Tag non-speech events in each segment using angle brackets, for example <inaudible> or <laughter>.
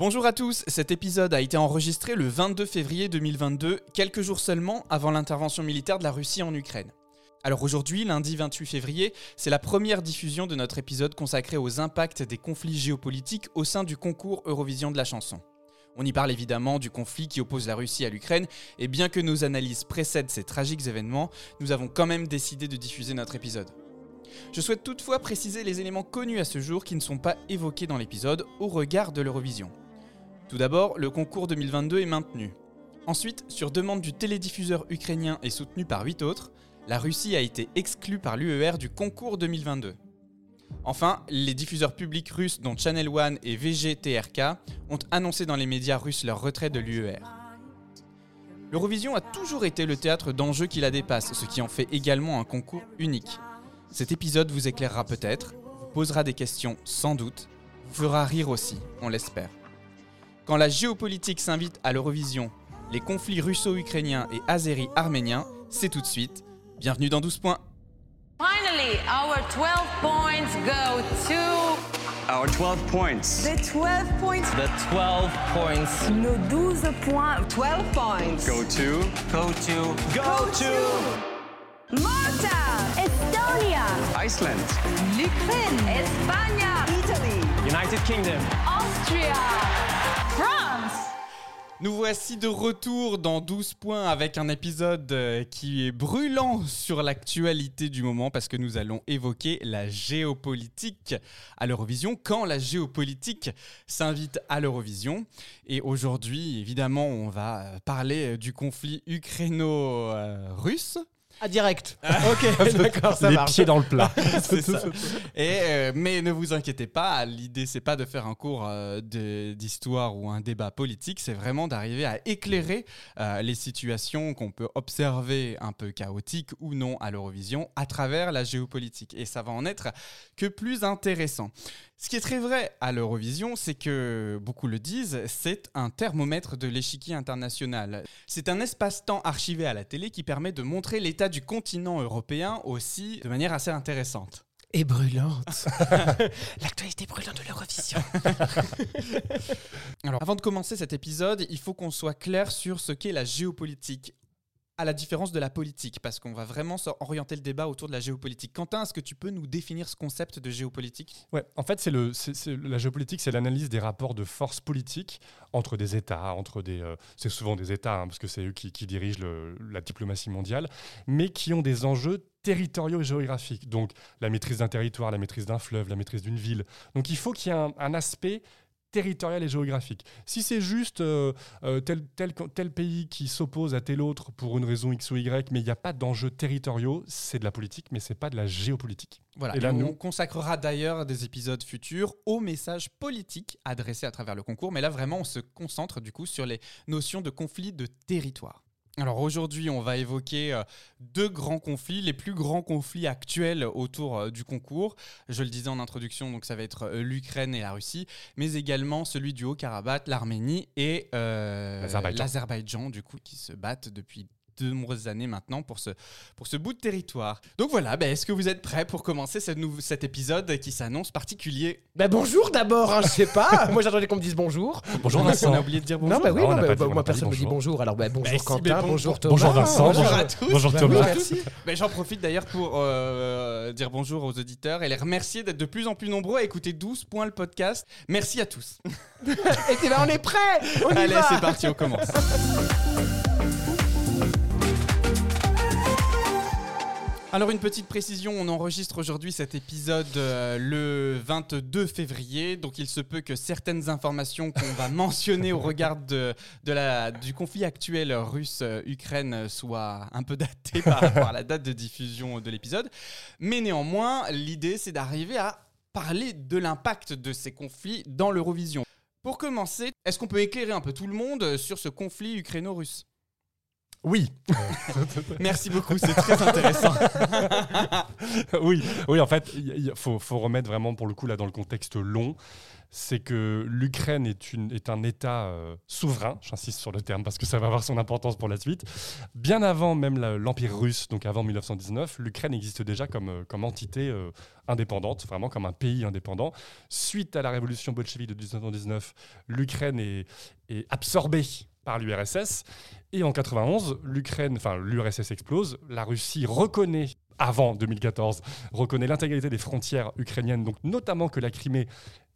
Bonjour à tous, cet épisode a été enregistré le 22 février 2022, quelques jours seulement avant l'intervention militaire de la Russie en Ukraine. Alors aujourd'hui, lundi 28 février, c'est la première diffusion de notre épisode consacré aux impacts des conflits géopolitiques au sein du concours Eurovision de la chanson. On y parle évidemment du conflit qui oppose la Russie à l'Ukraine, et bien que nos analyses précèdent ces tragiques événements, nous avons quand même décidé de diffuser notre épisode. Je souhaite toutefois préciser les éléments connus à ce jour qui ne sont pas évoqués dans l'épisode au regard de l'Eurovision. Tout d'abord, le concours 2022 est maintenu. Ensuite, sur demande du télédiffuseur ukrainien et soutenu par 8 autres, la Russie a été exclue par l'UER du concours 2022. Enfin, les diffuseurs publics russes dont Channel One et VGTRK ont annoncé dans les médias russes leur retrait de l'UER. L'Eurovision a toujours été le théâtre d'enjeux qui la dépassent, ce qui en fait également un concours unique. Cet épisode vous éclairera peut-être, vous posera des questions sans doute, vous fera rire aussi, on l'espère. Quand la géopolitique s'invite à l'Eurovision, les conflits russo-ukrainiens et azéri-arméniens, c'est tout de suite. Bienvenue dans 12 points. Finally, our 12 points go to Our 12 points. The 12 points. The 12 points Nos 12 points. 12 points. Go to go to Go to Malta. Estonia. Iceland. L'Ukraine, Espagne, Italy. United Kingdom. Austria, Nous voici de retour dans 12 points avec un épisode euh, qui est brûlant sur l'actualité du moment parce que nous allons évoquer la géopolitique à l'Eurovision, quand la géopolitique s'invite à l'Eurovision. Et aujourd'hui, évidemment, on va parler du conflit ukraino-russe. Ah, direct. ok, <laughs> d'accord, ça les marche. pieds dans le plat. <laughs> <laughs> C'est ça. Et, euh, mais ne vous inquiétez pas, l'idée c'est pas de faire un cours euh, d'histoire ou un débat politique, c'est vraiment d'arriver à éclairer euh, les situations qu'on peut observer un peu chaotiques ou non à l'Eurovision à travers la géopolitique. Et ça va en être que plus intéressant. Ce qui est très vrai à l'Eurovision, c'est que beaucoup le disent, c'est un thermomètre de l'échiquier international. C'est un espace-temps archivé à la télé qui permet de montrer l'état du continent européen aussi de manière assez intéressante. Et brûlante. <laughs> L'actualité brûlante de l'Eurovision. <laughs> Alors, avant de commencer cet épisode, il faut qu'on soit clair sur ce qu'est la géopolitique. À la différence de la politique, parce qu'on va vraiment orienter le débat autour de la géopolitique. Quentin, est-ce que tu peux nous définir ce concept de géopolitique? Ouais, en fait, c'est la géopolitique, c'est l'analyse des rapports de force politique entre des États, entre des, euh, c'est souvent des États, hein, parce que c'est eux qui, qui dirigent la diplomatie mondiale, mais qui ont des enjeux territoriaux et géographiques. Donc, la maîtrise d'un territoire, la maîtrise d'un fleuve, la maîtrise d'une ville. Donc, il faut qu'il y ait un aspect territorial et géographique. Si c'est juste euh, euh, tel, tel, tel pays qui s'oppose à tel autre pour une raison X ou Y, mais il n'y a pas d'enjeux territoriaux, c'est de la politique, mais c'est pas de la géopolitique. Voilà, Et et là, on nous- consacrera d'ailleurs des épisodes futurs aux messages politiques adressés à travers le concours, mais là vraiment on se concentre du coup sur les notions de conflit de territoire. Alors aujourd'hui, on va évoquer euh, deux grands conflits, les plus grands conflits actuels autour euh, du concours. Je le disais en introduction, donc ça va être euh, l'Ukraine et la Russie, mais également celui du Haut-Karabakh, l'Arménie et euh, l'Azerbaïdjan, du coup, qui se battent depuis de nombreuses années maintenant pour ce, pour ce bout de territoire. Donc voilà, ben, est-ce que vous êtes prêts pour commencer cette cet épisode qui s'annonce particulier? Bah bonjour d'abord, hein, je sais pas. <laughs> Moi j'attendais qu'on me dise bonjour. Bonjour On Vincent. a oublié de dire bonjour. Non, bah oui, Non, on non, bah, dit- bah, on moi personne me dit bonjour. bonjour. Alors bah, bonjour Bah, si, Quentin, bon- bonjour Thomas. Bonjour Vincent, Bonjour bonjour, à tous. bonjour Bah Thomas. oui, merci. Ben, J'en profite d'ailleurs pour euh, dire bonjour aux auditeurs et les remercier d'être de plus en plus nombreux à écouter 12 points le podcast. Merci à tous. <laughs> Et bah, on est prêts. On y Allez, va. c'est parti, on commence. <laughs> Alors une petite précision, on enregistre aujourd'hui cet épisode euh, le 22 février, donc il se peut que certaines informations qu'on va <laughs> mentionner au regard de, du conflit actuel russe-Ukraine soient un peu datées par rapport à la date de diffusion de l'épisode. Mais néanmoins, l'idée c'est d'arriver à parler de l'impact de ces conflits dans l'Eurovision. Pour commencer, est-ce qu'on peut éclairer un peu tout le monde sur ce conflit ukraino-russe? Oui, <laughs> Merci beaucoup, c'est très intéressant. <laughs> oui, oui, en fait, il faut, faut remettre vraiment pour le coup là dans le contexte long. C'est que l'Ukraine est, une- est un État euh, souverain, j'insiste sur le terme parce que ça va avoir son importance pour la suite. Bien avant même la- l'Empire russe, donc avant 1919, l'Ukraine existe déjà comme, euh, comme entité euh, indépendante, vraiment comme un pays indépendant. Suite à la révolution bolchevique de 1919, l'Ukraine est, est absorbée par l'URSS. Et en 91, l'Ukraine, enfin l'URSS explose, la Russie reconnaît avant 2014 reconnaît l'intégralité des frontières ukrainiennes, donc notamment que la Crimée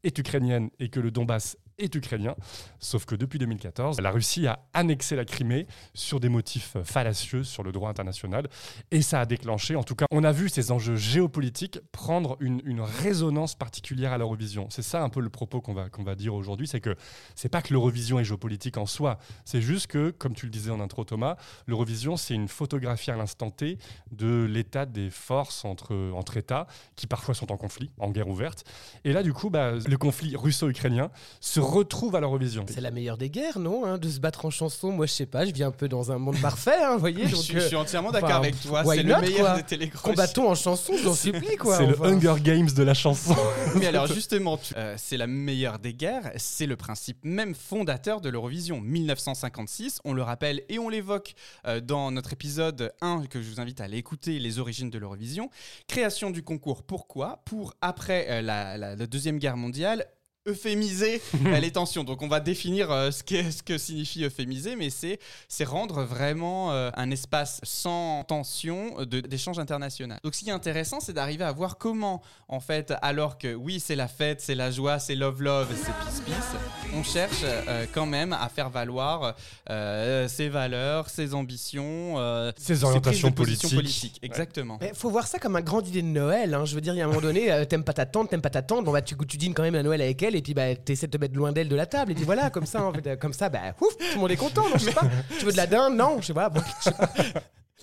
est ukrainienne et que le Donbass est ukrainien. Sauf que depuis 2014, la Russie a annexé la Crimée sur des motifs fallacieux sur le droit international. Et ça a déclenché, en tout cas, on a vu ces enjeux géopolitiques prendre une, une résonance particulière à l'Eurovision. C'est ça un peu le propos qu'on va, qu'on va dire aujourd'hui, c'est que c'est pas que l'Eurovision est géopolitique en soi, c'est juste que, comme tu le disais en intro Thomas, l'Eurovision c'est une photographie à l'instant T de l'état des forces entre, entre États qui parfois sont en conflit, en guerre ouverte. Et là du coup, bah, le conflit russo-ukrainien se retrouve à l'Eurovision. C'est la meilleure des guerres, non hein, De se battre en chanson, moi je sais pas, je vis un peu dans un monde parfait, hein, vous voyez <laughs> je, donc, suis, euh, je suis entièrement d'accord enfin, avec toi, c'est le meilleur quoi des télécrochets. Combattons en chanson, je vous en supplie quoi. C'est le enfin. Hunger Games de la chanson. <laughs> Mais alors justement, tu- euh, c'est la meilleure des guerres, c'est le principe même fondateur de l'Eurovision. 1956, on le rappelle et on l'évoque euh, dans notre épisode 1 que je vous invite à aller écouter, les origines de l'Eurovision. Création du concours, pourquoi? Pour après euh, la, la- la Deuxième Guerre mondiale, euphémiser euh, les tensions. Donc on va définir euh, ce, qu'est- ce que signifie euphémiser, mais c'est c'est rendre vraiment euh, un espace sans tension de- d'échange international. Donc ce qui est intéressant, c'est d'arriver à voir comment, en fait, alors que oui, c'est la fête, c'est la joie, c'est love love, c'est peace peace, on cherche euh, quand même à faire valoir euh, ses valeurs, ses ambitions, euh, Ses ses orientations position politiques. politiques. Exactement. Mais faut voir ça comme un grand dîner de Noël. hein. Je veux dire, il y a un moment donné, euh, t'aimes pas ta tante, t'aimes pas ta tante, bon bah tu, tu dînes quand même à Noël avec elle, et puis bah t'essaies de te mettre loin d'elle de la table, et puis voilà, comme ça, en fait, euh, comme ça, bah ouf, tout le monde est content, non, je sais pas. <laughs> Tu veux de la dinde? Non, je sais pas. Bon, je sais pas.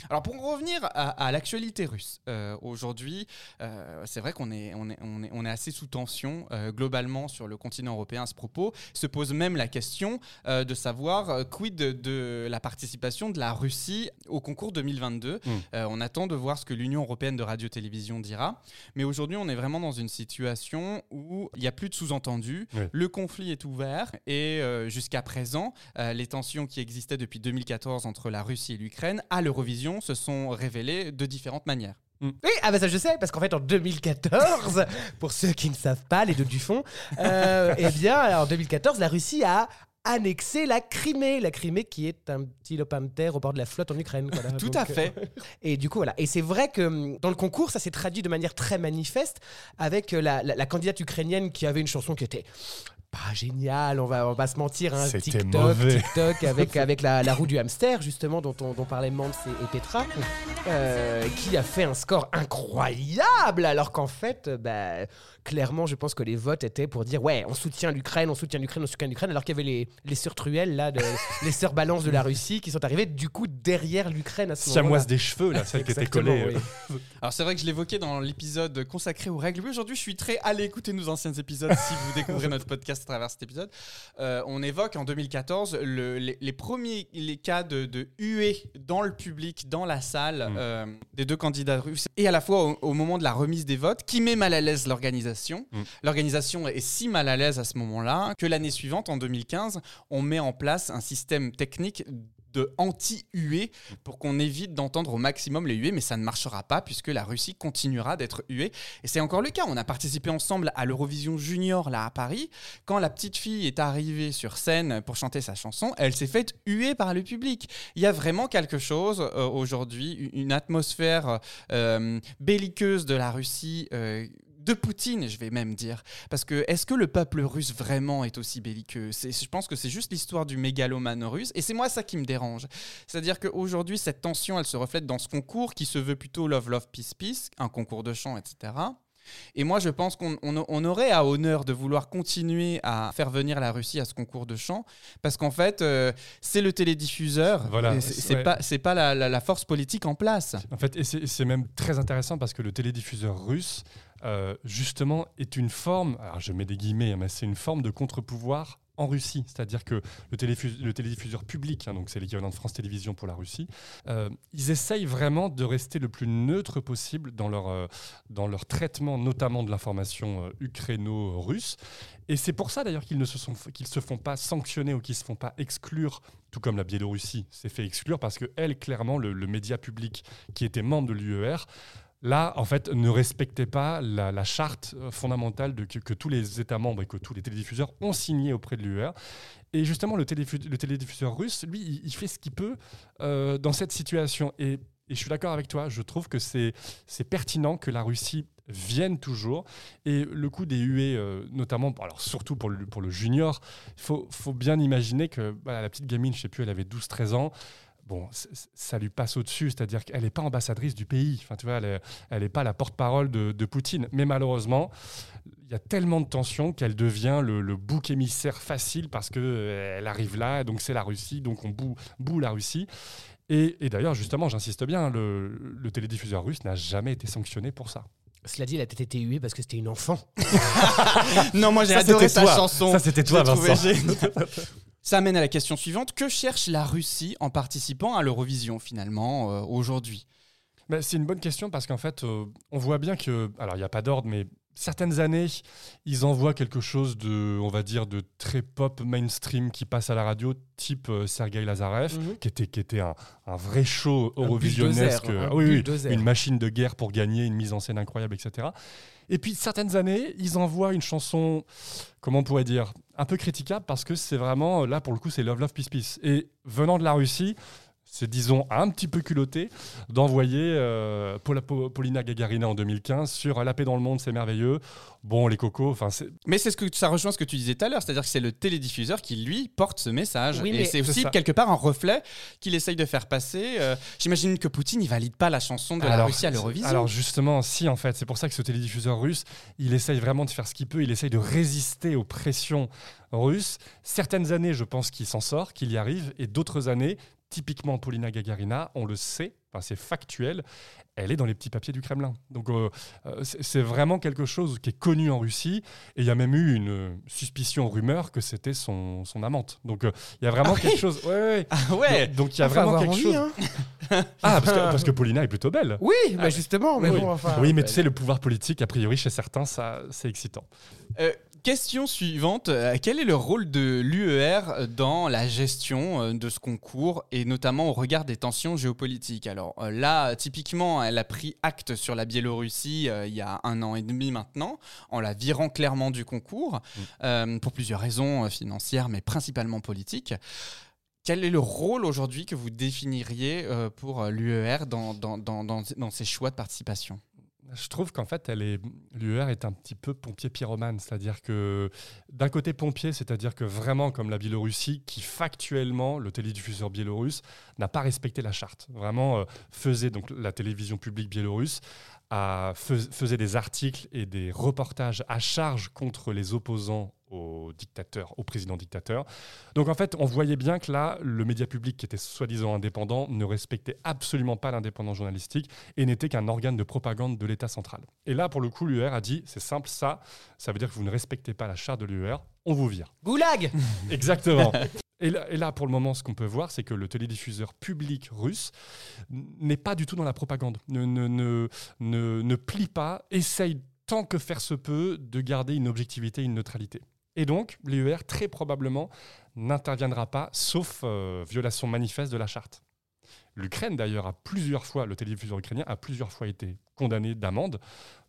Alors pour revenir à, à l'actualité russe, euh, aujourd'hui, euh, c'est vrai qu'on est, on est, on est, on est assez sous tension euh, globalement sur le continent européen à ce propos. Se pose même la question de savoir quid de, de la participation de la Russie au concours 2022. Mm. Euh, on attend de voir ce que l'Union européenne de radio-télévision dira. Mais aujourd'hui, on est vraiment dans une situation où il n'y a plus de sous-entendus. Oui. Le conflit est ouvert et jusqu'à présent, les tensions qui existaient depuis 2014 entre la Russie et l'Ukraine à l'Eurovision se sont révélées de différentes manières. Oui, ah bah ça je sais, parce qu'en fait en 2014, <laughs> pour ceux qui ne savent pas, les deux du fond, euh, eh bien en 2014, la Russie a annexé la Crimée, la Crimée qui est un petit lopin de terre au bord de la flotte en Ukraine. voilà. Tout Donc, à euh, fait. Et du coup, voilà. Et c'est vrai que hum, dans le concours, ça s'est traduit de manière très manifeste avec euh, la, la- la candidate ukrainienne qui avait une chanson qui était pas géniale, on va, on va se mentir. Hein, TikTok. TikTok avec, avec la, la roue du hamster, justement, dont, on- dont parlaient Mans et, et Petra, euh, qui a fait un score incroyable, alors qu'en fait, bah, clairement, je pense que les votes étaient pour dire ouais, on soutient l'Ukraine, on soutient l'Ukraine, on soutient l'Ukraine, alors qu'il y avait les, les sœurs truelles, là, de- <laughs> les sœurs balances de la Russie, qui sont arrivées du coup derrière l'Ukraine à ce moment-là. Siamoise des cheveux, là, celle qui était collée. oui. <laughs> Alors c'est vrai que je l'évoquais dans l'épisode consacré aux règles. Oui, aujourd'hui, je suis très allé écouter nos anciens épisodes si vous découvrez notre podcast à travers cet épisode. Euh, on évoque en 2014 le- les, les premiers les cas de, de huée dans le public, dans la salle, Mm. euh, des deux candidats russes. Et à la fois au, au moment de la remise des votes, qui met mal à l'aise l'organisation. Mm. L'organisation est si mal à l'aise à ce moment-là que l'année suivante, en 2015, on met en place un système technique de anti-huée pour qu'on évite d'entendre au maximum les huées, mais ça ne marchera pas puisque la Russie continuera d'être huée. Et c'est encore le cas. On a participé ensemble à l'Eurovision Junior là à Paris. Quand la petite fille est arrivée sur scène pour chanter sa chanson, elle s'est faite huer par le public. Il y a vraiment quelque chose euh, aujourd'hui, une atmosphère euh, belliqueuse de la Russie. euh, de Poutine, je vais même dire. Parce que est-ce que le peuple russe vraiment est aussi belliqueux C'est- Je pense que c'est juste l'histoire du mégalomane russe. Et c'est moi ça qui me dérange. C'est-à-dire qu'aujourd'hui, cette tension, elle se reflète dans ce concours qui se veut plutôt Love, Love, Peace, Peace, un concours de chant, etc. Et moi, je pense qu'on on- on aurait à honneur de vouloir continuer à faire venir la Russie à ce concours de chant, parce qu'en fait, euh, c'est le télédiffuseur, Voilà, c'est c'est ouais. pas, c'est pas la, la- la force politique en place. En fait, et c'est c'est même très intéressant parce que le télédiffuseur russe, euh, justement, est une forme, alors je mets des guillemets, hein, mais c'est une forme de contre-pouvoir en Russie, c'est-à-dire que le, télédiffuseur public, hein, donc c'est l'équivalent de France Télévisions pour la Russie, euh, ils essayent vraiment de rester le plus neutre possible dans leur, euh, dans leur traitement, notamment de l'information ukraino-russe. Et c'est pour ça d'ailleurs qu'ils ne se, sont, qu'ils se font pas sanctionner ou qu'ils se font pas exclure, tout comme la Biélorussie s'est fait exclure, parce que elle, clairement, le, le média public qui était membre de l'UER, là, en fait, ne respectait pas la, charte fondamentale que, tous les États membres et que tous les télédiffuseurs ont signé auprès de l'UER. Et justement, le, télédiffuseur russe, lui, il, fait ce qu'il peut euh, dans cette situation. Et, je suis d'accord avec toi, je trouve que c'est pertinent que la Russie vienne toujours. Et le coup des huées, euh, notamment, alors surtout pour le, junior, il faut, bien imaginer que la petite gamine, je sais plus, elle avait 12-13 ans. Bon, ça lui passe au-dessus, c'est-à-dire qu'elle n'est pas ambassadrice du pays. Enfin, tu vois, elle est- elle n'est pas la porte-parole de, de Poutine. Mais malheureusement, il y a tellement de tensions qu'elle devient le, le bouc émissaire facile parce qu'elle arrive là, donc c'est la Russie, donc on boue, boue la Russie. Et, et d'ailleurs, justement, j'insiste bien, le, le télédiffuseur russe n'a jamais été sanctionné pour ça. Cela dit, elle a peut-être été huée parce que c'était une enfant. <laughs> Non, moi j'ai adoré toi. chanson. Ça, c'était toi, Vincent. <laughs> Ça amène à la question suivante. Que cherche la Russie en participant à l'Eurovision finalement euh, aujourd'hui? Bah, c'est une bonne question parce qu'en fait, euh, on voit bien que, alors il n'y a pas d'ordre, mais certaines années, ils envoient quelque chose de, on va dire, de très pop mainstream qui passe à la radio, type euh, Sergei Lazarev, Mhm. qui était, qui était un, un vrai show eurovisionnesque, bulldozer, un oui, oui, bulldozer. une machine de guerre pour gagner, une mise en scène incroyable, etc. Et puis certaines années, ils envoient une chanson, comment on pourrait dire, un peu critiquable parce que c'est vraiment, là pour le coup, c'est Love Love Peace Peace. Et venant de la Russie, c'est disons un petit peu culotté d'envoyer euh, Paula- Paulina Gagarina en 2015 sur La paix dans le monde, c'est merveilleux. Bon, les cocos, enfin, c'est Mais c'est ce que ça rejoint ce que tu disais tout à l'heure, c'est-à-dire que c'est le télédiffuseur qui lui porte ce message. Oui, et mais- c'est aussi ça. quelque part un reflet qu'il essaye de faire passer. Euh, J'imagine que Poutine, il valide pas la chanson de la Russie à l'Eurovision. Alors justement, si en fait, c'est pour ça que ce télédiffuseur russe, il essaye vraiment de faire ce qu'il peut, il essaye de résister aux pressions russes. Certaines années, je pense qu'il s'en sort, qu'il y arrive, et d'autres années, typiquement Paulina Gagarina, on le sait, enfin, c'est factuel, elle est dans les petits papiers du Kremlin. Donc euh, euh, c'est vraiment quelque chose qui est connu en Russie, et il y a même eu une suspicion, rumeur que c'était son, son amante. Donc euh, il y a vraiment Ah quelque oui chose... Ouais, ouais. Ah ouais Donc donc, il y a vraiment quelque envie, chose... hein. Ah, parce que, parce que Paulina est plutôt belle. Oui, bah justement, mais oui. bon, enfin. oui, mais tu sais, le pouvoir politique, a priori, chez certains, ça, c'est excitant. Euh, Question suivante. Euh, Quel est le rôle de l'UER dans la gestion euh, de ce concours et notamment au regard des tensions géopolitiques? Alors euh, là, typiquement, elle a pris acte sur la Biélorussie euh, il y a un an et demi maintenant, en la virant clairement du concours, euh, pour plusieurs raisons financières, mais principalement politiques. Quel est le rôle aujourd'hui que vous définiriez euh, pour l'UER dans, dans, dans, dans, dans ses choix de participation? Je trouve qu'en fait, elle est l'UER est un petit peu pompier pyromane, c'est-à-dire que d'un côté pompier, c'est-à-dire que vraiment comme la Biélorussie, qui factuellement le télédiffuseur biélorusse n'a pas respecté la charte, vraiment euh, faisait donc la télévision publique biélorusse faisait des articles et des reportages à charge contre les opposants au dictateur, au président dictateur. Donc en fait, on voyait bien que là, le média public qui était soi-disant indépendant ne respectait absolument pas l'indépendance journalistique et n'était qu'un organe de propagande de l'État central. Et là, pour le coup, l'UR a dit, c'est simple, ça, ça veut dire que vous ne respectez pas la charte de l'UR, on vous vire. Goulag <laughs> Exactement. Et là, et là, pour le moment, ce qu'on peut voir, c'est que le télédiffuseur public russe n'est pas du tout dans la propagande, ne, ne, ne, ne, ne plie pas, essaye tant que faire se peut de garder une objectivité, une neutralité. Et donc, l'UR, très probablement, n'interviendra pas, sauf euh, violation manifeste de la charte. L'Ukraine, d'ailleurs, a plusieurs fois, le télédiffuseur ukrainien a plusieurs fois été condamné d'amende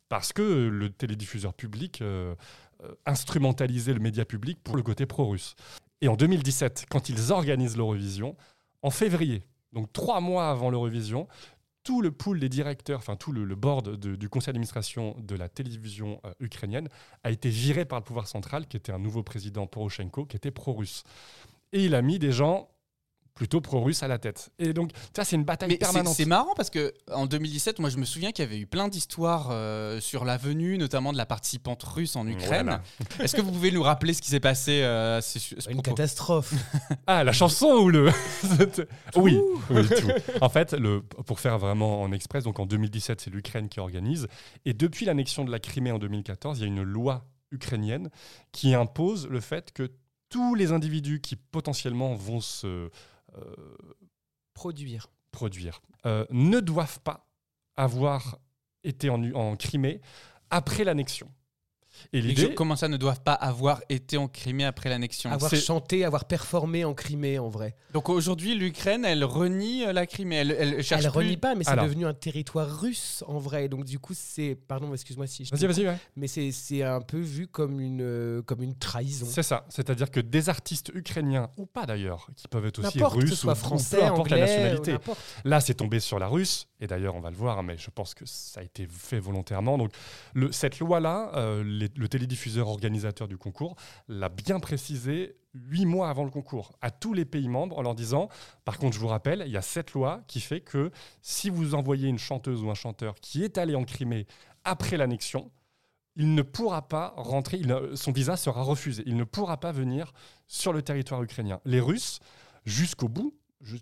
parce que le télédiffuseur public euh, euh, instrumentalisait le média public pour le côté pro-russe. Et en 2017, quand ils organisent l'Eurovision, en février, donc trois mois avant l'Eurovision, tout le pool des directeurs, enfin tout le, board du conseil d'administration de la télévision euh, ukrainienne a été viré par le pouvoir central, qui était un nouveau président Poroshenko, qui était pro-russe. Et il a mis des gens plutôt pro-russes à la tête. Et donc, ça, c'est une bataille Mais c'est- permanente. c'est marrant parce que en 2017, moi je me souviens qu'il y avait eu plein d'histoires euh, sur la venue, notamment de la participante russe en Ukraine. Voilà. <laughs> Est-ce que vous pouvez nous rappeler ce qui s'est passé euh, à ce, ce Une propos catastrophe. <laughs> Ah, la chanson ou le. <laughs> oui, oui, tout. En fait, le, pour faire vraiment en express, donc en 2017, c'est l'Ukraine qui organise. Et depuis l'annexion de la Crimée en 2014, il y a une loi ukrainienne qui impose le fait que tous les individus qui potentiellement vont se euh, Produire. produire euh, ne doivent pas avoir été en, en Crimée après l'annexion. Et Les l'idée, gens, comment ça ne doivent pas avoir été en Crimée après l'annexion? Avoir chanté, avoir performé en Crimée, en vrai. Donc aujourd'hui, l'Ukraine, elle renie euh, la Crimée. Elle, elle cherche Elle plus- renie pas, mais c'est devenu un territoire russe, en vrai. Donc, du coup, c'est. Pardon, excuse-moi si je. Vas-y, vas-y, ouais. Mais c'est c'est un peu vu comme une, euh, comme une trahison. C'est ça. C'est-à-dire que des artistes ukrainiens, ou pas d'ailleurs, qui peuvent être aussi russes ce soit ou, français, peu importe anglais, la ou nationalité. Là, c'est tombé sur la russe, et d'ailleurs, on va le voir, mais je pense que ça a été fait volontairement. Donc, le- cette loi-là, euh, le télédiffuseur organisateur du concours l'a bien précisé huit mois avant le concours à tous les pays membres en leur disant, par contre, je vous rappelle, il y a cette loi qui fait que si vous envoyez une chanteuse ou un chanteur qui est allé en Crimée après l'annexion, il ne pourra pas rentrer, son visa sera refusé. Il ne pourra pas venir sur le territoire ukrainien. Les Russes, jusqu'au bout,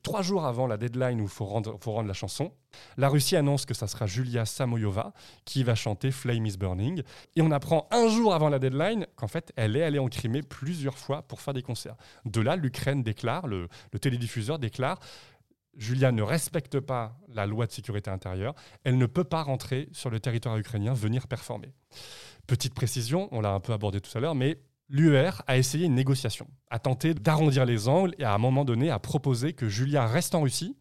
trois jours avant la deadline où il faut rendre, la chanson, la Russie annonce que ça sera Julia Samoyova qui va chanter Flame is Burning. Et on apprend un jour avant la deadline qu'en fait, elle est allée en Crimée plusieurs fois pour faire des concerts. De là, l'Ukraine déclare, le télédiffuseur déclare Julia ne respecte pas la loi de sécurité intérieure, elle ne peut pas rentrer sur le territoire ukrainien, venir performer. Petite précision, on l'a un peu abordé tout à l'heure, mais l'UER a essayé une négociation, a tenté d'arrondir les angles et à un moment donné a proposé que Julia reste en Russie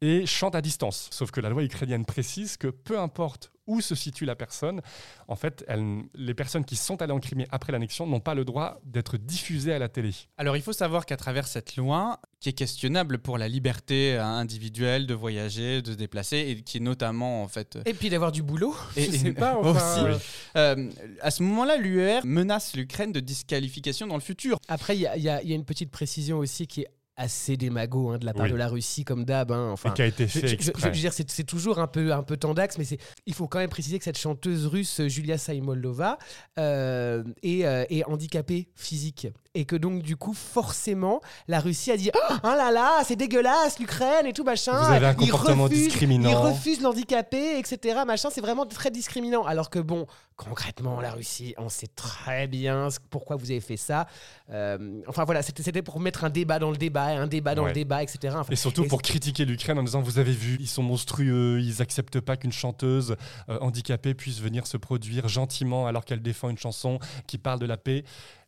et chante à distance. Sauf que la loi ukrainienne précise que peu importe où se situe la personne, en fait, elle- les personnes qui sont allées en Crimée après l'annexion n'ont pas le droit d'être diffusées à la télé. Alors il faut savoir qu'à travers cette loi, qui est questionnable pour la liberté euh, individuelle de voyager, de se déplacer, et qui est notamment en fait... Et puis d'avoir du boulot. Et- je et- sais pas. <laughs> Enfin, aussi. euh, Euh, à ce moment-là, l'UER menace l'Ukraine de disqualification dans le futur. Après, y y il y a une petite précision aussi qui est assez démago hein, de la part Oui. de la Russie, comme d'hab. hein. Enfin, et qui a été fait je- je- je exprès. veux dire, c'est toujours un peu, un peu tendax, mais c'est- il faut quand même préciser que cette chanteuse russe, Julia Saimoldova, euh, est, euh, est handicapée physique. Et que donc, du coup, forcément, la Russie a dit Oh là là, c'est dégueulasse, l'Ukraine et tout, machin. Vous avez un Ils comportement refusent- discriminant. Ils refusent l'handicapé, etc. Machin, c'est vraiment très discriminant. Alors que, bon, concrètement, la Russie, on sait très bien pourquoi vous avez fait ça. Euh, enfin, voilà, c'était c'était pour mettre un débat dans le débat, un débat dans Ouais. le débat, etc. Enfin, Et surtout et pour critiquer l'Ukraine en disant vous avez vu, ils sont monstrueux, ils acceptent pas qu'une chanteuse euh, handicapée puisse venir se produire gentiment alors qu'elle défend une chanson qui parle de la paix.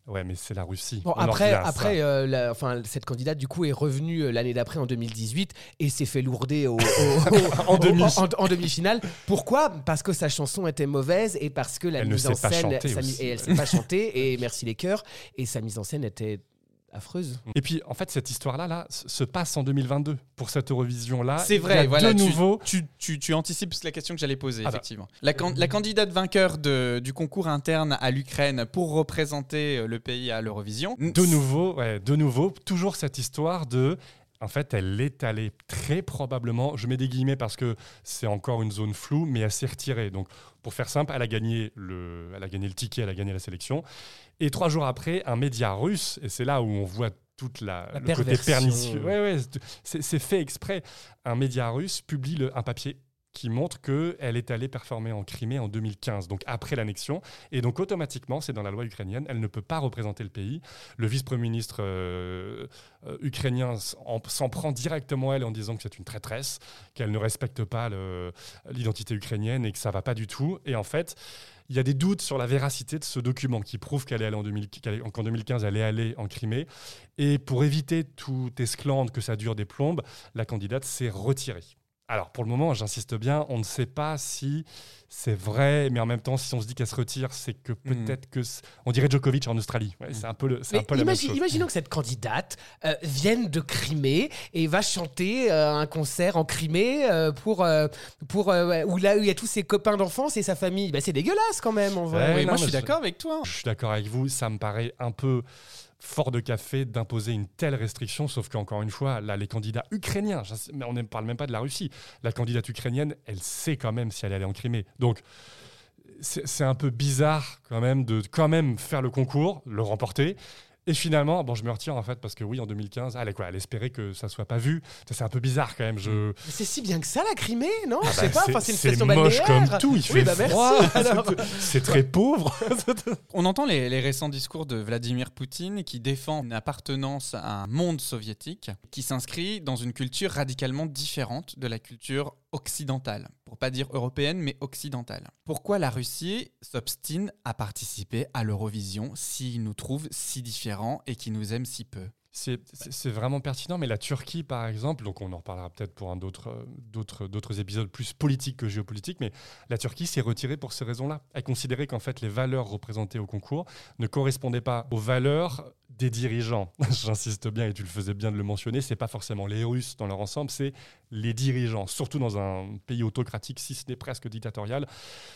Ouais, mais c'est la Russie. Bon, après, ça. après euh, la- enfin, cette candidate, du coup, est revenue euh, l'année d'après, en 2018, et s'est fait lourder au, au- <laughs> au- En au- demi. en- en demi-finale. Pourquoi? Parce que sa chanson était mauvaise et parce que la Elle ne mise en scène, sa et elle sait pas chanter, et merci les chœurs, et sa mise en scène était affreuse. Et puis, en fait, cette histoire-là là, se passe en 2022 pour cette Eurovision-là. C'est Il y vrai, a voilà. De tu- nouveau, tu, tu- tu anticipes la question que j'allais poser, Ah bah. effectivement. La, can- la candidate vainqueur de- du concours interne à l'Ukraine pour représenter euh, le pays à l'Eurovision. de nouveau, ouais, de nouveau, toujours cette histoire de. En fait, elle est allée très probablement, je mets des guillemets parce que c'est encore une zone floue, mais elle s'est retirée. Donc, pour faire simple, elle a gagné le, elle a gagné le ticket, elle a gagné la sélection. Et trois jours après, un média russe, et c'est là où on voit toute la, La le côté pernicieux. Ouais, ouais, c'est- c'est fait exprès. Un média russe publie le- un papier qui montre qu'elle est allée performer en Crimée en 2015, donc après l'annexion. Et donc automatiquement, c'est dans la loi ukrainienne, elle ne peut pas représenter le pays. Le vice-premier ministre euh, euh, ukrainien s'en prend directement à elle en disant que c'est une traîtresse, qu'elle ne respecte pas l'identité ukrainienne et que ça va pas du tout. Et en fait, il y a des doutes sur la véracité de ce document qui prouve qu'elle est allée en 2000 qu'elle est- qu'en 2015, elle est allée en Crimée. Et pour éviter tout esclandre, que ça dure des plombes, la candidate s'est retirée. Alors, pour le moment, j'insiste bien, on ne sait pas si c'est vrai, mais en même temps, si on se dit qu'elle se retire, c'est que peut-être que. On dirait Djokovic en Australie. Ouais, C'est un peu, le, c'est un peu la même imagine- chose. imaginons que cette candidate euh, vienne de Crimée et va chanter euh, un concert en Crimée euh, pour, euh, pour euh, où là où il y a tous ses copains d'enfance et sa famille. Bah, c'est dégueulasse quand même en vrai. Ouais, Oui, non, moi, je suis d'accord avec toi. Je suis d'accord avec vous, ça me paraît un peu fort de café d'imposer une telle restriction, sauf qu'encore une fois, là, les candidats ukrainiens, on ne parle même pas de la Russie, la candidate ukrainienne, elle sait quand même si elle allait en Crimée. Donc, c'est un peu bizarre quand même de quand même faire le concours, le remporter, Et finalement, bon, je me retire en fait parce que oui, en 2015, elle, quoi, elle espérait que ça soit pas vu. Ça, C'est un peu bizarre quand même. Je... Mais c'est si bien que ça, la Crimée, non Je Ah sais bah, pas, enfin, c'est une c'est station moche balnéaire. comme tout. Il Oui, fait bah, froid. <laughs> C'est très pauvre. <laughs> On entend les, les récents discours de Vladimir Poutine qui défend une appartenance à un monde soviétique qui s'inscrit dans une culture radicalement différente de la culture occidentale, pour pas dire européenne, mais occidentale. Pourquoi la Russie s'obstine à participer à l'Eurovision s'il nous trouve si différents et qui nous aime si peu? C'est vraiment pertinent, mais la Turquie, par exemple, donc on en reparlera peut-être pour euh, d'autres d'autres épisodes plus politiques que géopolitiques, mais la Turquie s'est retirée pour ces raisons-là. Elle considérait qu'en fait les valeurs représentées au concours ne correspondaient pas aux valeurs des dirigeants. <laughs> J'insiste bien et tu le faisais bien de le mentionner, c'est pas forcément les Russes dans leur ensemble, c'est les dirigeants, surtout dans un pays autocratique, si ce n'est presque dictatorial.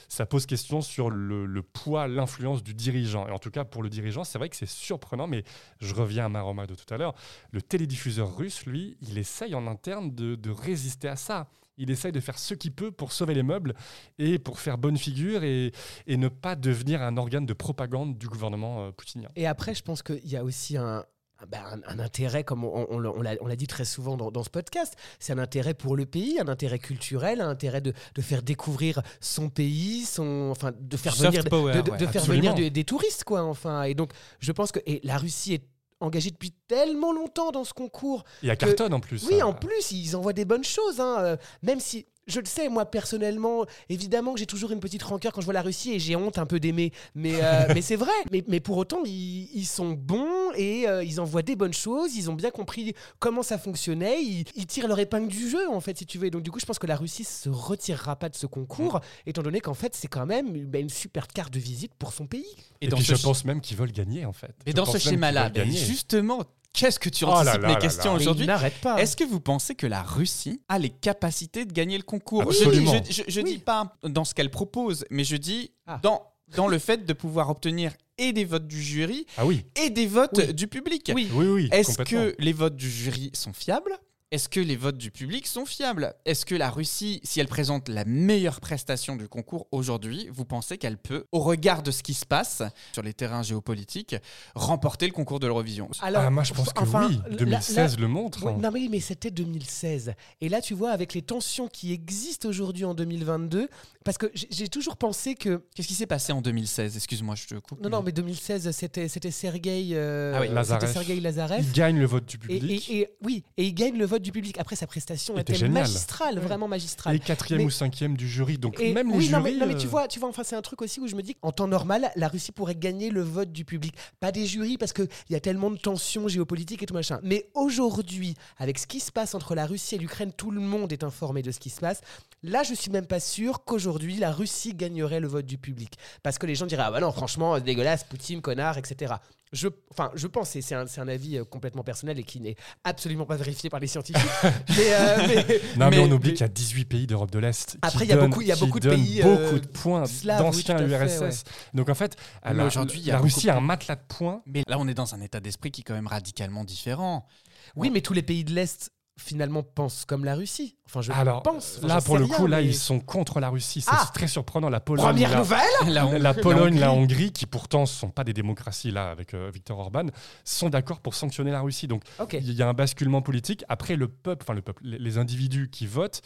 Ça pose question sur le, poids, l'influence du dirigeant. Et en tout cas, pour le dirigeant, c'est vrai que c'est surprenant, mais je reviens à ma remarque de tout à l'heure. Le télédiffuseur russe, lui, il essaye en interne de résister à ça. Il essaye de faire ce qu'il peut pour sauver les meubles et pour faire bonne figure et, et ne pas devenir un organe de propagande du gouvernement euh, poutinien. Et après, je pense qu'il y a aussi un, un- bah, un- un intérêt, comme on, on l'a- on l'a on l'a dit très souvent dans, dans ce podcast, c'est un intérêt pour le pays, un intérêt culturel, un intérêt de, de faire découvrir son pays, son, enfin, de faire soft venir, de- power, de, de- ouais, de faire venir des, des touristes, quoi. Enfin, et donc, je pense que et la Russie est engagée depuis tellement longtemps dans ce concours Et à Que- Carton en plus. oui, en plus, ils envoient des bonnes choses. hein, euh, même si, je le sais, moi, personnellement, évidemment que j'ai toujours une petite rancœur quand je vois la Russie et j'ai honte un peu d'aimer. Mais, euh, <laughs> mais c'est vrai. Mais, mais pour autant, ils, ils sont bons et euh, ils envoient des bonnes choses. Ils ont bien compris comment ça fonctionnait. Ils, ils tirent leur épingle du jeu, en fait, si tu veux. Et donc, du coup, je pense que la Russie se retirera pas de ce concours, Mm. étant donné qu'en fait, c'est quand même bah, une super carte de visite pour son pays. Et, dans puis ce je pense même qu'ils veulent gagner en fait. Et Je dans ce schéma-là, ben, justement, qu'est-ce que tu Oh là anticipes là mes là questions aujourd'hui ils n'arrêtent pas. Est-ce que vous pensez que la Russie a les capacités de gagner le concours Absolument. Je dis, je, je- je Oui. dis pas dans ce qu'elle propose, mais je dis Ah. dans, dans le fait de pouvoir obtenir et des votes du jury Ah oui, et des votes Oui. du public. Oui. oui, oui. Est-ce que les votes du jury sont fiables Est-ce que les votes du public sont fiables? Est-ce que la Russie, si elle présente la meilleure prestation du concours aujourd'hui, vous pensez qu'elle peut, au regard de ce qui se passe sur les terrains géopolitiques, remporter le concours de l'Eurovision? Alors, Ah, moi je pense que enfin, oui. là- 2016 là- le montre. Hein. non mais oui, mais c'était 2016. Et là, tu vois, avec les tensions qui existent aujourd'hui en 2022, parce que j'ai toujours pensé que... Qu'est-ce qui s'est passé en 2016 Excuse-moi, je te coupe. Non, non, mais 2016, c'était c'était Sergei euh, Ah oui, Lazarev. Sergei Lazarev. Il gagne le vote du Et, public. et- et- oui, et il gagne le vote du public. Après, sa prestation Était était, magistrale, vraiment magistrale. Et quatrième Mais- ou cinquième du jury. Donc Et même les oui, jurys. non, mais, non, mais tu euh, vois, tu vois, enfin, c'est un truc aussi où je me dis qu'en temps normal, la Russie pourrait gagner le vote du public, pas des jurys, parce qu'il y a tellement de tensions géopolitiques et tout machin. Mais aujourd'hui, avec ce qui se passe entre la Russie et l'Ukraine, tout le monde est informé de ce qui se passe. Là, je suis même pas sûr qu'aujourd'hui, la Russie gagnerait le vote du public. Parce que les gens diraient, ah bah non, franchement, dégueulasse, Poutine, connard, etc. Je, enfin, je pense, et c'est un, c'est un avis euh, complètement personnel et qui n'est absolument pas vérifié par les scientifiques. <laughs> mais, euh, mais- Non, mais, mais- on oublie qu'il y a 18 pays d'Europe de l'Est. Après, il y a beaucoup- il y a beaucoup de pays, euh, beaucoup de points oui, d'anciens fait, URSS. Donc en fait, la, aujourd'hui, la Russie a un matelas de points. Mais là, on est dans un état d'esprit qui est quand même radicalement différent. Oui, mais tous les pays de l'Est finalement pensent comme la Russie. Enfin, je Alors pense. Enfin, là, pour le rien, coup, là, ils sont contre la Russie. C'est Ah très surprenant. La Pologne, Première la- nouvelle La, Hong- La Pologne, la Hongrie. Hongrie, qui pourtant ne sont pas des démocraties là avec euh, Viktor Orban, sont d'accord pour sanctionner la Russie. Donc il y a un basculement politique. Après le peuple, enfin le peuple, les, les individus qui votent,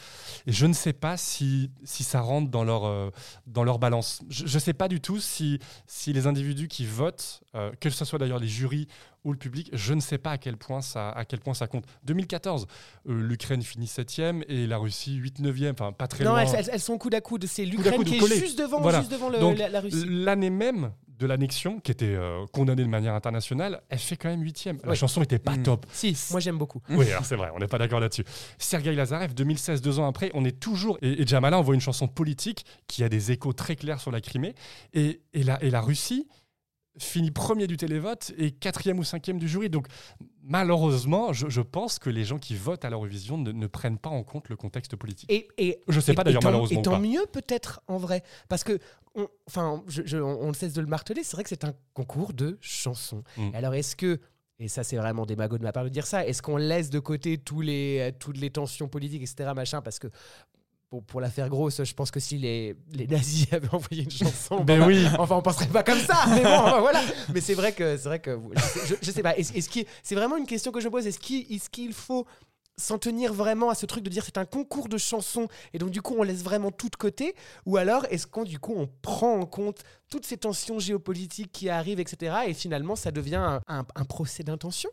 et je ne sais pas si, si ça rentre dans leur, euh, dans leur balance. Je ne sais pas du tout si, si les individus qui votent, euh, que ce soit d'ailleurs les jurys ou le public, je ne sais pas à quel point ça, à quel point ça compte. 2014, euh, l'Ukraine finit 7e et la Russie 8-9e, enfin pas très Non, loin. elles, elles- elles sont coude à coude. C'est l'Ukraine qui est juste devant, Voilà. juste devant le- Donc, la, la Russie. L'année même de l'annexion, qui était euh, condamnée de manière internationale, elle fait quand même huitième. La Oui. chanson était pas Mm. top. Si, moi j'aime beaucoup. <laughs> Oui, alors c'est vrai, on n'est pas d'accord là-dessus. Sergei Lazarev, 2016, deux ans après, on est toujours. Et, et Jamala envoie une chanson politique qui a des échos très clairs sur la Crimée. Et, et, la, et la Russie finit premier du télévote et quatrième ou cinquième du jury. Donc malheureusement, je, je pense que les gens qui votent à l'Eurovision ne, ne prennent pas en compte le contexte politique. Et, et, Je sais et- pas d'ailleurs, tant- malheureusement Et ou tant pas. mieux peut-être en vrai. Parce que, on, enfin, je- je- on, ne cesse de le marteler, c'est vrai que c'est un concours de chansons. Mm. Alors est-ce que. Et ça, c'est vraiment démago de ma part de dire ça. Est-ce qu'on laisse de côté tous les, toutes les tensions politiques, etc., machin, parce que bon, pour la faire grosse, je pense que si les, les nazis <laughs> avaient envoyé une chanson, Ben oui. enfin on penserait pas comme ça. Mais bon, voilà. Mais c'est vrai que c'est vrai que je je- je sais pas. Est-ce, est-ce qu'il- c'est vraiment une question que je me pose. Est-ce qu'il, est-ce qu'il faut s'en tenir vraiment à ce truc de dire c'est un concours de chansons et donc du coup on laisse vraiment tout de côté? Ou alors est-ce qu'on du coup on prend en compte toutes ces tensions géopolitiques qui arrivent etc et finalement ça devient un, un- un procès d'intention?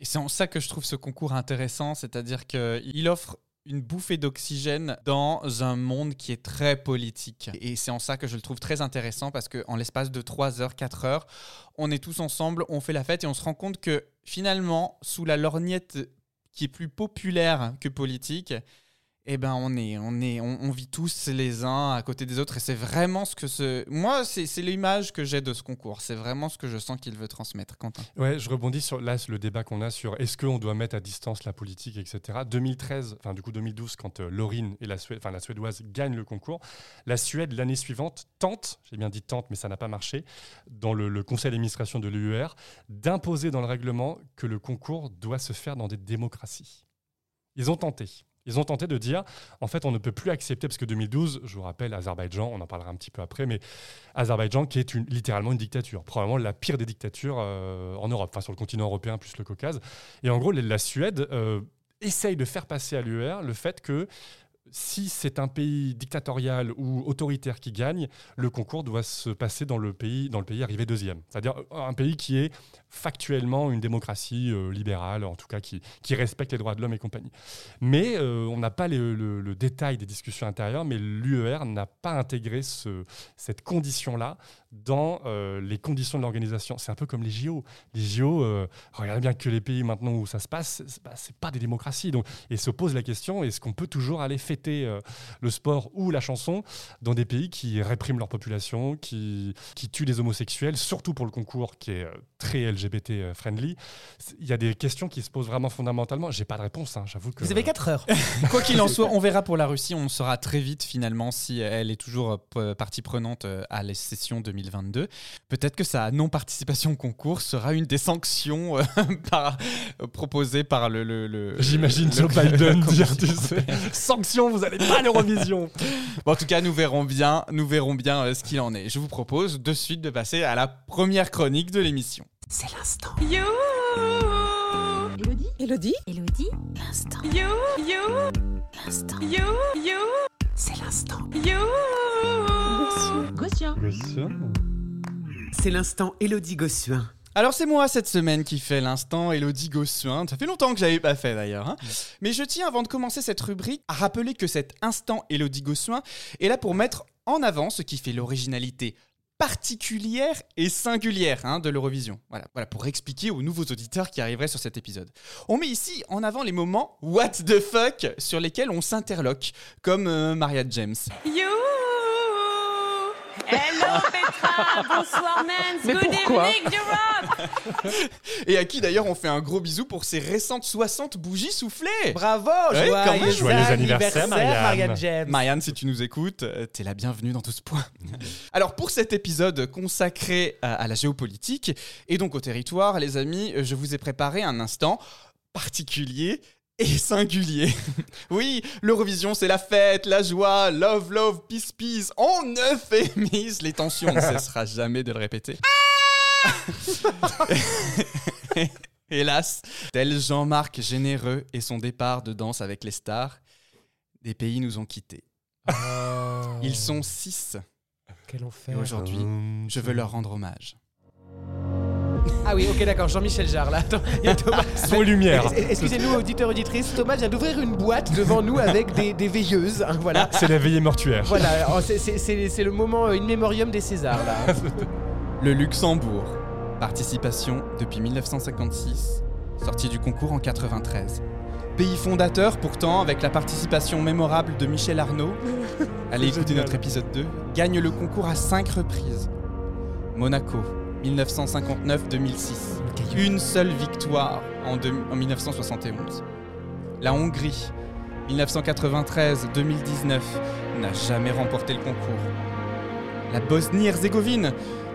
Et c'est en ça que je trouve ce concours intéressant, c'est-à-dire qu'il offre une bouffée d'oxygène dans un monde qui est très politique. Et c'est en ça que je le trouve très intéressant parce qu'en l'espace de 3 heures, 4 heures, on est tous ensemble, on fait la fête et on se rend compte que finalement, sous la lorgnette qui est plus populaire que politique, eh ben on est, on est, on, vit tous les uns à côté des autres et c'est vraiment ce que ce, moi c'est l'image que j'ai de ce concours. C'est vraiment ce que je sens qu'il veut transmettre, Quentin. Ouais, je rebondis sur là le débat qu'on a sur est-ce qu'on doit mettre à distance la politique, etc. 2013, enfin du coup 2012, quand euh, Laurine et la Suède, enfin la suédoise gagnent le concours, la Suède l'année suivante tente, j'ai bien dit tente, mais ça n'a pas marché, dans le, le conseil d'administration de l'UER, d'imposer dans le règlement que le concours doit se faire dans des démocraties. Ils ont tenté. Ils ont tenté de dire, en fait, on ne peut plus accepter, parce que 2012, je vous rappelle, Azerbaïdjan, on en parlera un petit peu après, mais Azerbaïdjan qui est littéralement une dictature, probablement la pire des dictatures euh, en Europe, enfin sur le continent européen plus le Caucase. Et en gros, la- Suède euh, essaye de faire passer à l'UER le fait que si c'est un pays dictatorial ou autoritaire qui gagne, le concours doit se passer dans le pays, dans le pays arrivé deuxième. C'est-à-dire euh, un pays qui est factuellement une démocratie euh, libérale, en tout cas qui, qui respecte les droits de l'homme et compagnie. Mais euh, on n'a pas le, détail des discussions intérieures, mais l'UER n'a pas intégré ce, cette condition-là dans euh, les conditions de l'organisation. C'est un peu comme les JO. Les JO, regardez bien que les pays maintenant où ça se passe, bah, c'est pas des démocraties. Donc, et se pose la question est-ce qu'on peut toujours aller fêter le sport ou la chanson dans des pays qui répriment leur population, qui, qui tuent des homosexuels, surtout pour le concours qui est très LGBT euh, friendly Il y a des questions qui se posent vraiment fondamentalement. J'ai pas de réponse, hein, j'avoue que. vous avez 4 heures <laughs> Quoi qu'il en soit, on verra pour la Russie. On saura très vite finalement si elle est toujours euh, partie prenante euh, à la session 2022. Peut-être que sa non-participation au concours sera une des sanctions euh, <laughs> par- euh, proposées par le. le- le- J'imagine Joe Biden dire, tu sais, <laughs> sanction, vous allez pas à l'Eurovision. Bon, en tout cas, nous verrons bien, nous verrons bien euh, ce qu'il en est. Je vous propose de suite de passer à la première chronique de l'émission. C'est l'instant. You, Elodie? Elodie? Elodie? L'instant. you, you, L'instant. you, you, C'est l'instant. you. Gossuin. C'est l'instant Élodie Gossuin. Alors c'est moi cette semaine qui fait l'instant Elodie Gossuin. Ça fait longtemps que je l'avais pas fait d'ailleurs. hein. Mais je tiens avant de commencer cette rubrique à rappeler que cet instant Elodie Gossuin est là pour mettre en avant ce qui fait l'originalité particulière et singulière hein, de l'Eurovision. Voilà, voilà, pour expliquer aux nouveaux auditeurs qui arriveraient sur cet épisode. On met ici en avant les moments what the fuck sur lesquels on s'interloque, comme euh, Maria James. Hello Petra, bonsoir Mans, Mais good pourquoi evening Europe. Et à qui d'ailleurs on fait un gros bisou pour ses récentes 60 bougies soufflées. bravo Ouais, quand même. joyeux, Joyeux anniversaire, Marianne. Marianne James Marianne, si tu nous écoutes, euh, t'es la bienvenue dans tout ce point. Alors pour cet épisode consacré à, la géopolitique et donc au territoire, les amis, je vous ai préparé un instant particulier et singulier. <laughs> oui, l'Eurovision, c'est la fête, la joie, love, love, peace, peace. On euphémise les tensions, on ne cessera <laughs> jamais de le répéter. <laughs> Hélas, tel Jean-Marc généreux et son départ de danse avec les stars, des pays nous ont quittés. Ils sont six. quel Et enfer aujourd'hui, je veux leur rendre hommage. Ah oui ok d'accord Jean-Michel Jarre là Attends, il y a Thomas <laughs> Son lumière. Excusez-nous, auditeurs, auditrices, Thomas vient d'ouvrir une boîte devant nous avec des, des veilleuses. hein, voilà. C'est la veillée mortuaire. Voilà, alors, c'est- c'est c'est- c'est le moment euh, in memoriam des Césars là. <laughs> Le Luxembourg. Participation depuis 1956. Sortie du concours en 93. Pays fondateur pourtant avec la participation mémorable de Michel Arnaud. <laughs> Allez écouter notre épisode 2. Gagne le concours à 5 reprises. Monaco. 1959-2006. Une seule victoire en, deux- en 1971. La Hongrie. 1993-2019 n'a jamais remporté le concours. La Bosnie-Herzégovine,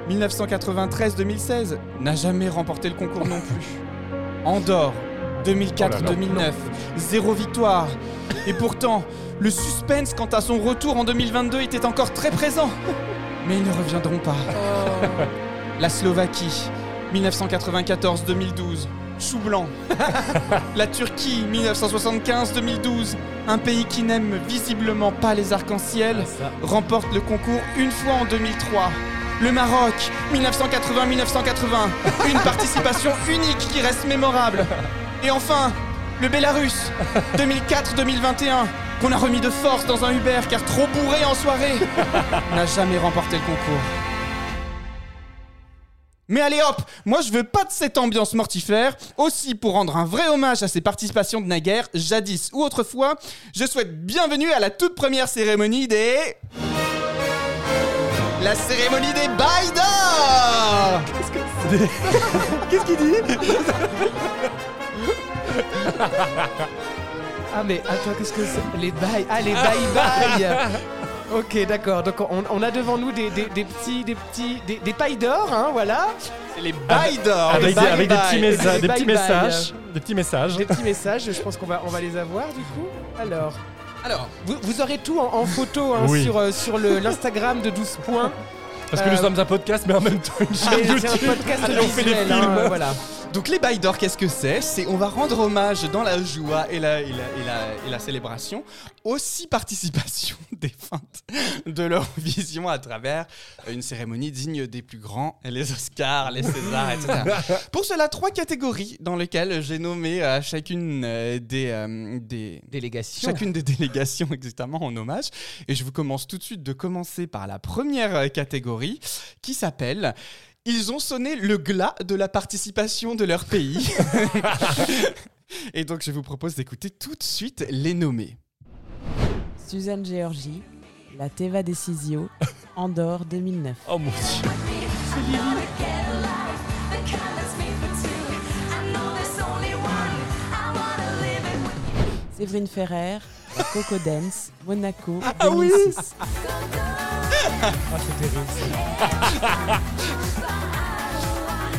1993-2016, n'a jamais remporté le concours non plus. Andorre, 2004-2009, zéro victoire. Et pourtant, le suspense quant à son retour en 2022 était encore très présent. Mais ils ne reviendront pas. La Slovaquie, 1994-2012, chou blanc. <laughs> La Turquie, 1975-2012, un pays qui n'aime visiblement pas les arcs-en-ciel, remporte le concours une fois en 2003. Le Maroc, 1980-1980, une participation <laughs> unique qui reste mémorable. Et enfin, le Bélarus, 2004-2021, qu'on a remis de force dans un Uber car trop bourré en soirée, <laughs> n'a jamais remporté le concours. Mais allez hop, moi je veux pas de cette ambiance mortifère. Aussi, pour rendre un vrai hommage à ces participations de naguère, jadis ou autrefois, je souhaite bienvenue à la toute première cérémonie des... La cérémonie des bails d'or Qu'est-ce <laughs> qu'il dit <laughs> Ah mais attends, qu'est-ce que c'est? Les bails. Ah les bails bails. <laughs> Ok, d'accord. Donc on, on a devant nous des, des- des petits, des petits, des, des pailles d'or, hein, voilà. C'est les bails d'or Avec, les des, bails avec des petits, messa- Des des petits messages. Des petits messages. Des petits messages. Je pense qu'on va, on va les avoir du coup. Alors, Alors, vous, vous aurez tout en, en photo hein, Oui. sur, euh, sur l'Instagram de 12 points. Parce que nous Euh, sommes un podcast, mais en même temps une chaîne C'est un YouTube. podcast Et on fait des films. hein, voilà. Donc les bails d'or, qu'est-ce que c'est? C'est on va rendre hommage dans la joie et la, et la, et la, et la célébration aux six participations <laughs> défuntes de leur vision à travers une cérémonie digne des plus grands, les Oscars, les Césars, etc. <laughs> Pour cela, trois catégories dans lesquelles j'ai nommé à chacune euh, des, euh, des, Délégation. chacune des délégations <laughs> exactement en hommage. Et je vous commence tout de suite de commencer par la première euh, catégorie qui s'appelle Ils ont sonné le glas de la participation de leur pays. <laughs> Et donc je vous propose d'écouter tout de suite les nommés. Suzanne Georgie, La Teva Decisio, Andorre 2009. Oh mon dieu. Séverine Ferrer, Coco Dance, Monaco Ah oui 2006. <laughs>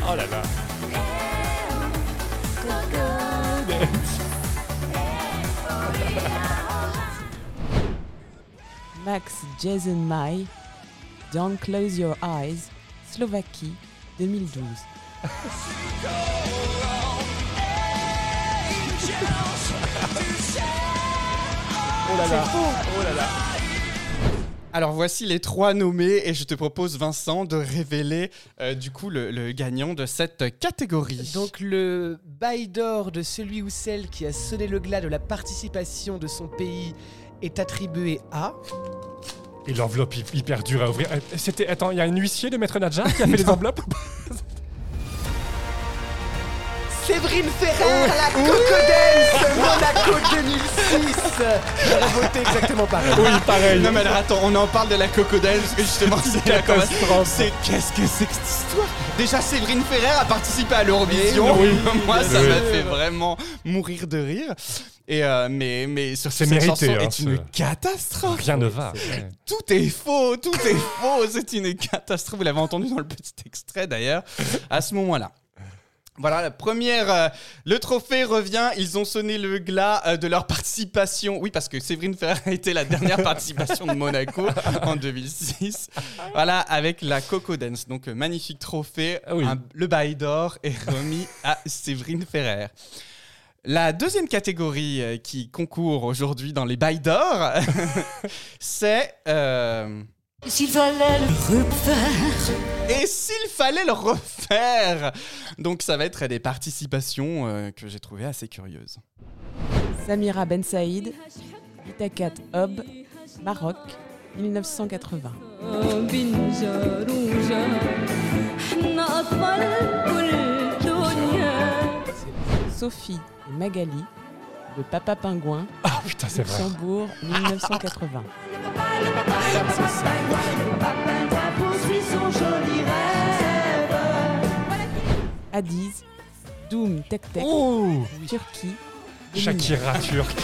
Oh là là. Max Jason Mai, Don't Close Your Eyes, Slovaquie 2012. <laughs> là là. Oh là là. Alors voici les trois nommés et je te propose Vincent de révéler euh, du coup le, le gagnant de cette catégorie. Donc le bail d'or de celui ou celle qui a sonné le glas de la participation de son pays est attribué à Et l'enveloppe hy- hyper dure à ouvrir. Euh, C'était. Attends, il y a un huissier de Maître Nadja qui a fait <laughs> les enveloppes Séverine Ferrer, la Coco Dance, Monaco 2006. J'aurais voté exactement pareil. Oui, pareil. Non mais alors attends, on en parle de la cocodelle parce que justement <laughs> c'est la catastrophe. C'est qu'est-ce que c'est que cette histoire? Déjà Séverine Ferrer a participé à l'Eurovision. Oui. Moi ça Oui. m'a fait vraiment mourir de rire. Et euh, mais mais sur cette mérité, chanson hein, est une catastrophe. Rien ne va. Tout est faux, tout est faux. C'est une catastrophe. Vous l'avez entendu dans le petit extrait d'ailleurs à ce moment-là. Voilà, la première, euh, le trophée revient. Ils ont sonné le glas euh, de leur participation. Oui, parce que Séverine Ferrer a été la dernière <laughs> participation de Monaco en 2006. Voilà, avec la Coco Dance. Donc, euh, magnifique trophée. Ah oui. Un- le bail d'or est remis à Séverine Ferrer. La deuxième catégorie qui concourt aujourd'hui dans les bails d'or, <laughs> c'est. S'il fallait le refaire. et s'il fallait le refaire Donc ça va être des participations euh, que j'ai trouvées assez curieuses. Samira Ben Saïd, Itakat Hob, Maroc 1980. Sophie et Magali, Le Papa Pingouin, Ah putain, c'est vrai. Luxembourg 1980. Adiz, Doom Tek Tek, Oh Turquie 2009. Shakira turc.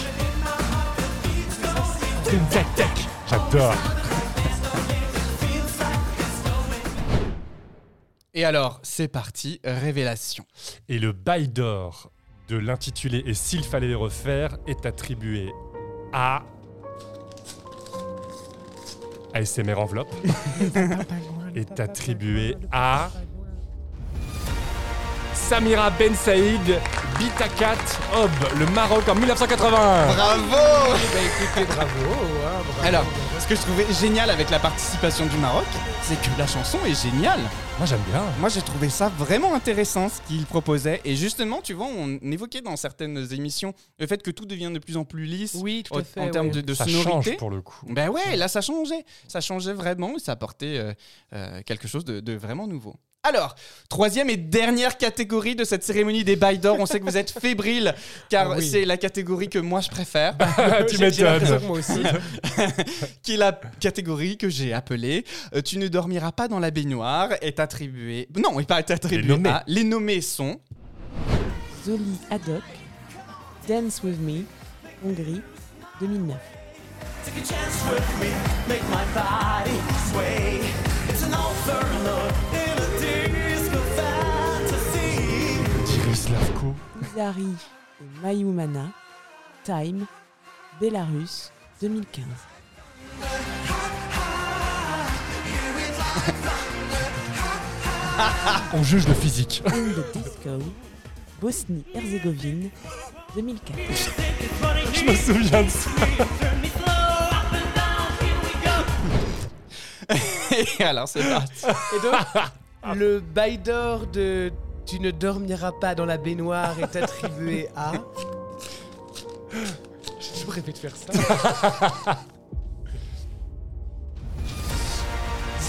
Une tech tech. J'adore. Et alors, c'est parti, révélation. Et le bail d'or de l'intitulé Et s'il fallait les refaire est attribué à. ASMR Enveloppe <laughs> est attribué à. Samira Ben Saïd, Bitakat Ob, le Maroc en 1980. Bravo Bah écoutez, bravo. hein, bravo. Alors, ce que je trouvais génial avec la participation du Maroc, c'est que la chanson est géniale. Moi j'aime bien. Moi, j'ai trouvé ça vraiment intéressant ce qu'il proposait. Et justement, tu vois, on évoquait dans certaines émissions le fait que tout devient de plus en plus lisse oui, tout en, à fait. en termes ouais. de, de Ça sonorité. change pour le coup. Ben ouais, là ça changeait. Ça changeait vraiment et ça apportait euh, euh, quelque chose de, de vraiment nouveau. Alors, troisième et dernière catégorie de cette cérémonie des bails d'or. On sait que vous êtes fébrile car Ah oui. c'est la catégorie que moi je préfère, <laughs> tu m'étonnes. que Moi aussi. <laughs> qui est la catégorie que j'ai appelée euh, Tu ne dormiras pas dans la baignoire est attribuée. Non, il pas attribuée Les nommés. à. Les nommés sont. Zoli Haddock, Dance With Me, Hongrie, 2009. Iris Lavko. Izari et Mayumana, Time, Belarus, 2015. <laughs> On juge le physique. In the Disco, Bosnie-Herzégovine, 2004. <laughs> Je me souviens de ça. <laughs> Et alors, c'est parti. Et donc, le bail d'or de Tu ne dormiras pas dans la baignoire est attribué à. J'ai toujours rêvé de faire ça. <laughs>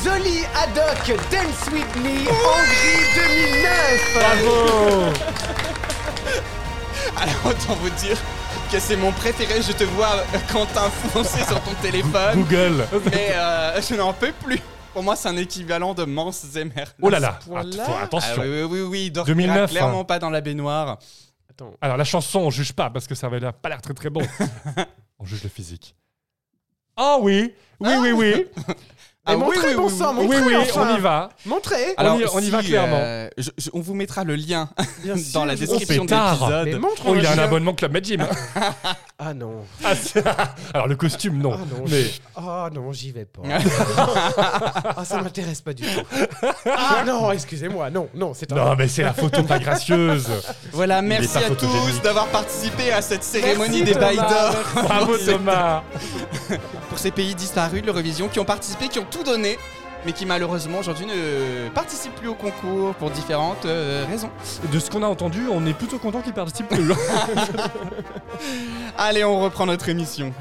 Zoli Haddock, Dance With Me, Hongrie 2009 Bravo <laughs> Alors, autant vous dire que c'est mon préféré. Je te vois, euh, Quentin, foncer sur ton téléphone. Google. Mais euh, je n'en peux plus. Pour moi, c'est un équivalent de Mans Zemmer. Oh là là. point-là Att- Ah Attention. oui, oui, oui, oui, il dormira 2009, clairement hein. pas dans la baignoire. Attends, Alors la chanson, on juge pas parce que ça avait l'air- pas l'air très très bon. <laughs> on juge le physique. Ah oui, oui, oui, oui. <laughs> Mais montrez, bon sang, oui, montrez oui, enfin. on y va. montrez On y- on y va clairement. euh, je- je- on vous mettra le lien <laughs> dans sûr, la description de l'épisode. Oh, il a un abonnement Club Med Gym. <laughs> Ah non. <laughs> Ah, Alors le costume, non. Ah non, Mais ah non, j'y vais pas. ah, ça m'intéresse pas du tout. Ah non, excusez-moi, non, non, c'est un. non, mais c'est la photo pas gracieuse. Voilà, merci à tous d'avoir participé à cette cérémonie Merci, des bails d'or Bravo Thomas. Pour ces pays disparus de l'Eurovision qui ont participé, qui ont tout donné, mais qui malheureusement aujourd'hui ne participent plus au concours pour différentes euh, raisons. De ce qu'on a entendu, on est plutôt content qu'il participe plus. <laughs> Allez, on reprend notre émission.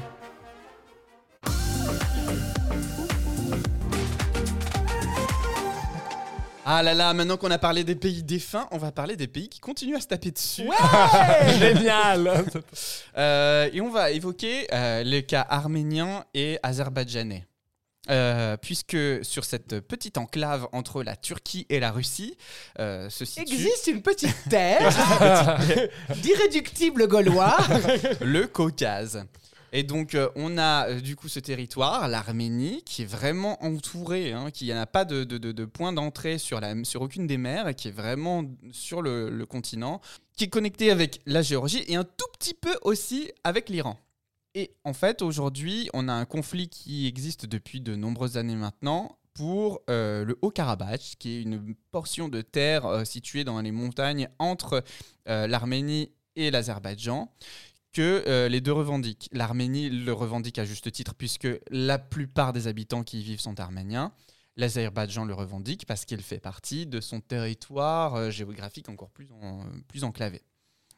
Ah là là, maintenant qu'on a parlé des pays défunts, on va parler des pays qui continuent à se taper dessus. <laughs> Génial. Euh, et on va évoquer euh, les cas arméniens et azerbaïdjanais. Euh, puisque sur cette petite enclave entre la Turquie et la Russie euh, se situe Existe une petite terre <laughs> d'irréductible gaulois. le Caucase. Et donc, euh, on a euh, du coup ce territoire, l'Arménie, qui est vraiment entouré, hein, qui n'a pas de, de- de- point d'entrée sur, aucune des mers, qui est vraiment sur le, continent, qui est connecté avec la Géorgie et un tout petit peu aussi avec l'Iran. Et en fait, aujourd'hui, on a un conflit qui existe depuis de nombreuses années maintenant pour euh, le Haut-Karabakh, qui est une portion de terre située dans les montagnes entre l'Arménie et l'Azerbaïdjan que euh, les deux revendiquent. L'Arménie le revendique à juste titre puisque la plupart des habitants qui y vivent sont arméniens. L'Azerbaïdjan le revendique parce qu'il fait partie de son territoire euh, géographique encore plus, plus enclavé.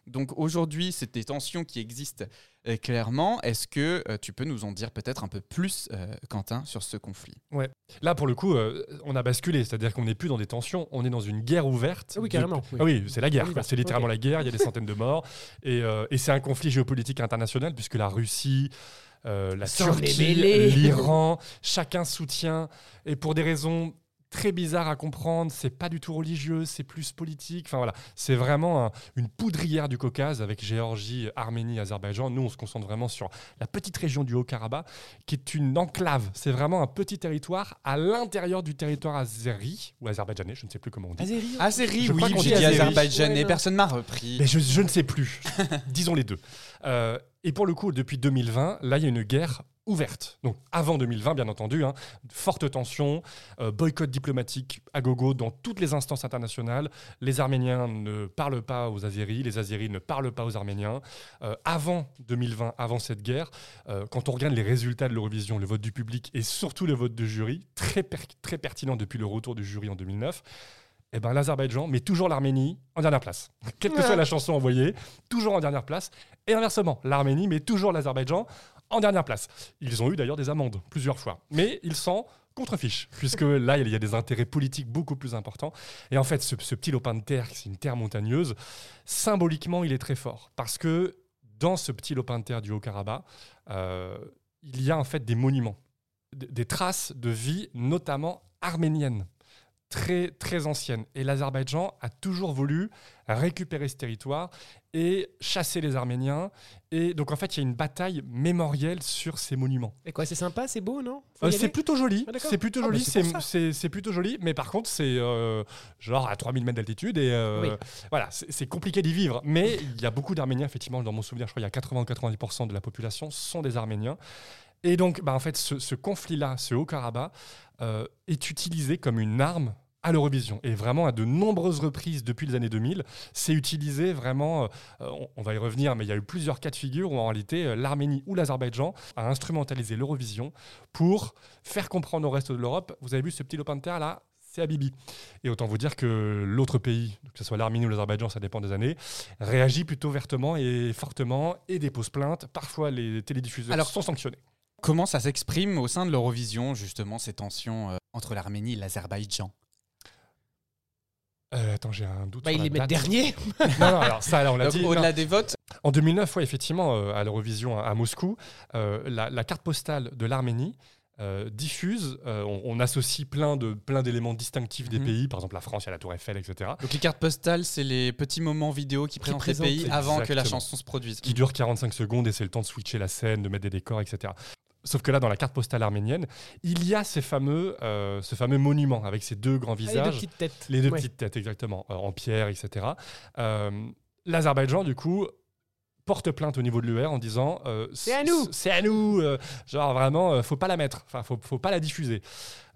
Donc aujourd'hui, c'est des tensions qui existent euh, clairement. Est-ce que euh, tu peux nous en dire peut-être un peu plus, euh, Quentin, sur ce conflit? Là, pour le coup, euh, on a basculé, c'est-à-dire qu'on n'est plus dans des tensions, on est dans une guerre ouverte. Ah oui, de- carrément, oui. Ah oui, c'est la guerre, quoi. va. c'est littéralement la guerre, il y a des centaines de morts, et, euh, et c'est un conflit géopolitique international, puisque la Russie, euh, la Turquie, l'Iran, chacun soutient, et pour des raisons très bizarre à comprendre, c'est pas du tout religieux, c'est plus politique. Enfin voilà, c'est vraiment un- une poudrière du Caucase avec Géorgie, Arménie, Azerbaïdjan. Nous, on se concentre vraiment sur la petite région du Haut-Karabakh, qui est une enclave. C'est vraiment un petit territoire à l'intérieur du territoire azéri ou azerbaïdjanais, je ne sais plus comment on dit. Azeri. Azeri, Je oui, j'ai dit azerbaïdjanais, Ouais, personne m'a repris. Mais je, je ne sais plus. <laughs> Disons les deux. Euh, et pour le coup, depuis 2020, là, il y a une guerre ouverte. Donc avant 2020, bien entendu, hein, forte tension, euh, boycott diplomatique à gogo dans toutes les instances internationales. Les Arméniens ne parlent pas aux Azéris, les Azéris ne parlent pas aux Arméniens. Euh, avant 2020, avant cette guerre, euh, quand on regarde les résultats de l'Eurovision, le vote du public et surtout le vote de jury, très, per- très pertinent depuis le retour du jury en 2009, eh ben, l'Azerbaïdjan met toujours l'Arménie en dernière place. Quelle que soit la chanson envoyée, toujours en dernière place. Et inversement, l'Arménie met toujours l'Azerbaïdjan en dernière place. Ils ont eu d'ailleurs des amendes plusieurs fois. Mais ils s'en contrefichent, puisque là, il y a des intérêts politiques beaucoup plus importants. Et en fait, ce, petit lopin de terre, c'est une terre montagneuse, symboliquement, il est très fort. Parce que dans ce petit lopin de terre du Haut-Karabakh, euh, il y a en fait des monuments, des traces de vie, notamment arménienne très, très ancienne. Et l'Azerbaïdjan a toujours voulu récupérer ce territoire et chasser les Arméniens. Et donc, en fait, il y a une bataille mémorielle sur ces monuments. Et quoi, c'est sympa, c'est beau, non? Euh, c'est plutôt joli. Ah, c'est plutôt Ah, bah, joli. c'est plutôt joli. Mais par contre, c'est euh, genre à 3000 mètres d'altitude. Et euh, Oui. voilà, c'est compliqué d'y vivre. Mais il y a beaucoup d'Arméniens, effectivement, dans mon souvenir, je crois qu'il y a 80 ou 90% de la population sont des Arméniens. Et donc, bah, en fait, ce, ce conflit-là, ce Haut-Karabakh, est utilisé comme une arme à l'Eurovision. Et vraiment, à de nombreuses reprises depuis les années 2000, c'est utilisé vraiment, euh, on, va y revenir, mais il y a eu plusieurs cas de figure où en réalité, euh, l'Arménie ou l'Azerbaïdjan a instrumentalisé l'Eurovision pour faire comprendre au reste de l'Europe, vous avez vu ce petit lopin de terre là? C'est Habibi. Et autant vous dire que l'autre pays, que ce soit l'Arménie ou l'Azerbaïdjan, ça dépend des années, réagit plutôt vertement et fortement et dépose plainte. Parfois, les télédiffuseurs Alors- sont sanctionnés. Comment ça s'exprime au sein de l'Eurovision, justement, ces tensions euh, entre l'Arménie et l'Azerbaïdjan? Euh, attends, j'ai un doute. Bah, sur ils la les mettent date. dernier. <laughs> Non, non, alors ça, là, on l'a dit. Au-delà des votes, En 2009, ouais, effectivement, euh, à l'Eurovision à, à Moscou, euh, la, la carte postale de l'Arménie euh, diffuse, euh, on, on associe plein de plein d'éléments distinctifs des Mhm. pays, par exemple la France, il y a la Tour Eiffel, etc., donc les cartes postales, c'est les petits moments vidéo qui présentent les pays avant que la chanson se produise. qui durent 45 secondes et c'est le temps de switcher la scène, de mettre des décors, etc. Sauf que là, dans la carte postale arménienne, il y a ces fameux, euh, ce fameux monument avec ces deux grands Ah, les deux visages. petites têtes. Les deux Ouais. petites têtes, exactement, euh, en pierre, etc. Euh, L'Azerbaïdjan, du coup, porte plainte au niveau de l'UR en disant euh, C'est à nous. C'est à nous Genre vraiment, faut pas la mettre, enfin, faut, faut pas la diffuser.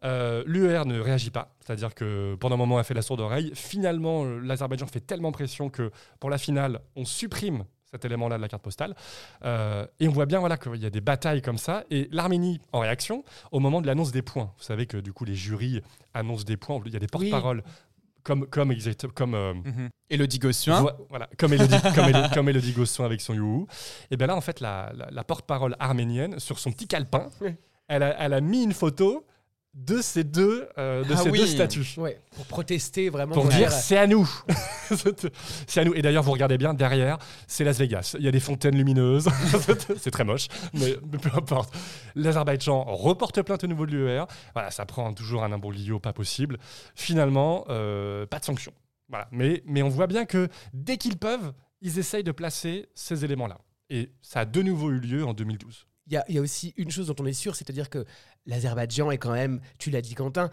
Euh, L'UR ne réagit pas, c'est-à-dire que pendant un moment, elle fait la sourde oreille. Finalement, l'Azerbaïdjan fait tellement pression que pour la finale, on supprime cet élément-là de la carte postale. Euh, et on voit bien voilà, qu'il y a des batailles comme ça. Et l'Arménie, en réaction, au moment de l'annonce des points, vous savez que du coup, les jurys annoncent des points, il y a des porte-paroles. Comme, comme, exact- comme, euh, Mhm. Elodie Gossuin. Vo- Voilà, comme Elodie, <laughs> comme Elodie, comme Elodie Gossuin avec son youhou. Et bien là, en fait, la, la- la porte-parole arménienne, sur son petit calepin, Oui. elle, a, elle a mis une photo de ces deux, euh, de Ah ces oui. deux statues. Ouais, pour protester vraiment. Pour dire c'est à nous. <laughs> c'est à nous. Et d'ailleurs, vous regardez bien derrière, c'est Las Vegas. Il y a des fontaines lumineuses. <laughs> c'est très moche, mais, mais peu importe. L'Azerbaïdjan reporte plainte au niveau de l'UER. Voilà, ça prend toujours un imbroglio pas possible. Finalement, euh, pas de sanction. Voilà. Mais, mais on voit bien que dès qu'ils peuvent, ils essayent de placer ces éléments-là. Et ça a de nouveau eu lieu en 2012. Il y, a- il y a aussi une chose dont on est sûr, c'est-à-dire que l'Azerbaïdjan est quand même, tu l'as dit Quentin,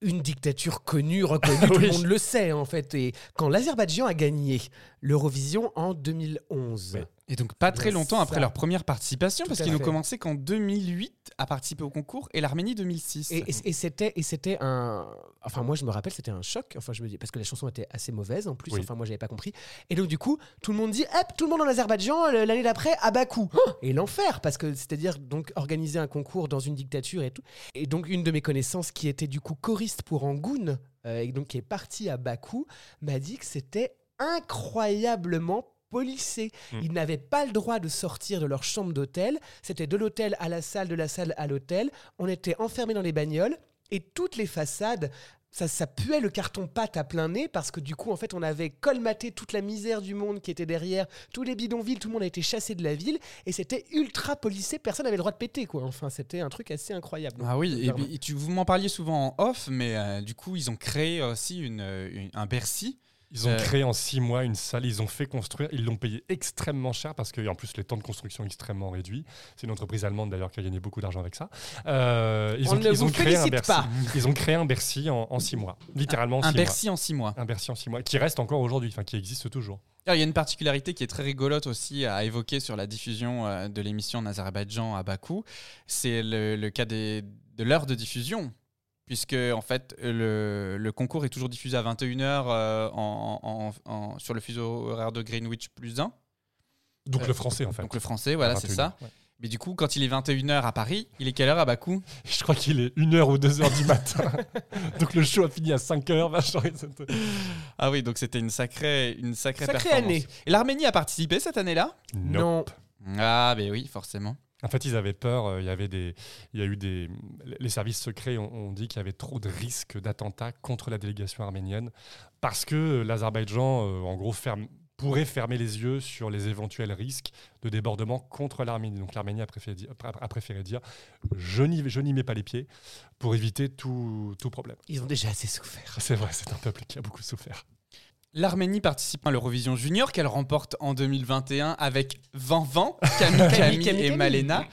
une dictature connue, reconnue, <laughs> tout le monde le sait en fait. Et quand l'Azerbaïdjan a gagné l'Eurovision en 2011, Oui. Et donc pas très longtemps après leur première participation, Tout parce qu'ils n'ont commencé qu'en 2008 à participer au concours et l'Arménie 2006. Et, et- et c'était et c'était un enfin moi je me rappelle c'était un choc. Enfin je me dis parce que la chanson était assez mauvaise en plus Oui. enfin moi j'avais pas compris. Et donc du coup tout le monde dit hop tout le monde en Azerbaïdjan l'année d'après à Bakou. Oh et l'enfer parce que c'est-à-dire donc organiser un concours dans une dictature et tout. Et donc une de mes connaissances qui était du coup choriste pour Angoun euh, et donc qui est partie à Bakou m'a dit que c'était incroyablement policé. Mm. Ils n'avaient pas le droit de sortir de leur chambre d'hôtel. C'était de l'hôtel à la salle, de la salle à l'hôtel. On était enfermés dans les bagnoles et toutes les façades ça, ça puait le carton-pâte à plein nez parce que du coup, en fait, on avait colmaté toute la misère du monde qui était derrière, tous les bidonvilles, tout le monde a été chassé de la ville et c'était ultra policé, personne n'avait le droit de péter, quoi. Enfin, c'était un truc assez incroyable. Ah oui, et, tu, vous m'en parliez souvent en off, mais euh, du coup, ils ont créé aussi une, une- un Bercy. Ils ont Euh, créé en six mois une salle, ils ont fait construire, ils l'ont payé extrêmement cher parce que en plus les temps de construction extrêmement réduits. C'est une entreprise allemande d'ailleurs qui a gagné beaucoup d'argent avec ça. Euh, ils On ont, ne ils vous ont créé un Bercy. pas. Ils ont créé un Bercy en, en six mois, littéralement en un six Bercy en six mois. Un Bercy en six mois, qui reste encore aujourd'hui, enfin qui existe toujours. Alors, il y a une particularité qui est très rigolote aussi à évoquer sur la diffusion euh, de l'émission en Azerbaïdjan à Bakou. C'est le, le cas des- de l'heure de diffusion. Puisque, en fait, le, le concours est toujours diffusé à 21h en, en- en- sur le fuseau horaire de Greenwich plus 1. Donc Euh, le français en fait. Donc le français, voilà, c'est 21, ça. ouais. Mais du coup, quand il est 21h à Paris, il est quelle heure à Bakou? <laughs> Je crois qu'il est 1h ou 2h du matin. <laughs> Donc le show a fini à 5h. vachement, c'était- Ah oui, donc c'était une sacrée, une sacrée, Sacrée performance. année. Et l'Arménie a participé cette année-là? Nope. Ah, ben oui, forcément. En fait, ils avaient peur. euh, Il y avait des, il y a eu des, les services secrets ont, dit qu'il y avait trop de risques d'attentats contre la délégation arménienne parce que l'Azerbaïdjan, euh, en gros, ferme, pourrait fermer les yeux sur les éventuels risques de débordement contre l'Arménie. Donc l'Arménie a préféré dire, a préféré dire je n'y, je n'y mets pas les pieds pour éviter tout, tout problème. Ils ont déjà assez souffert. C'est vrai, c'est un peuple qui a beaucoup souffert. L'Arménie participe à l'Eurovision Junior qu'elle remporte en 2021 avec Van Van, <laughs> Camille Camille, et. Malena.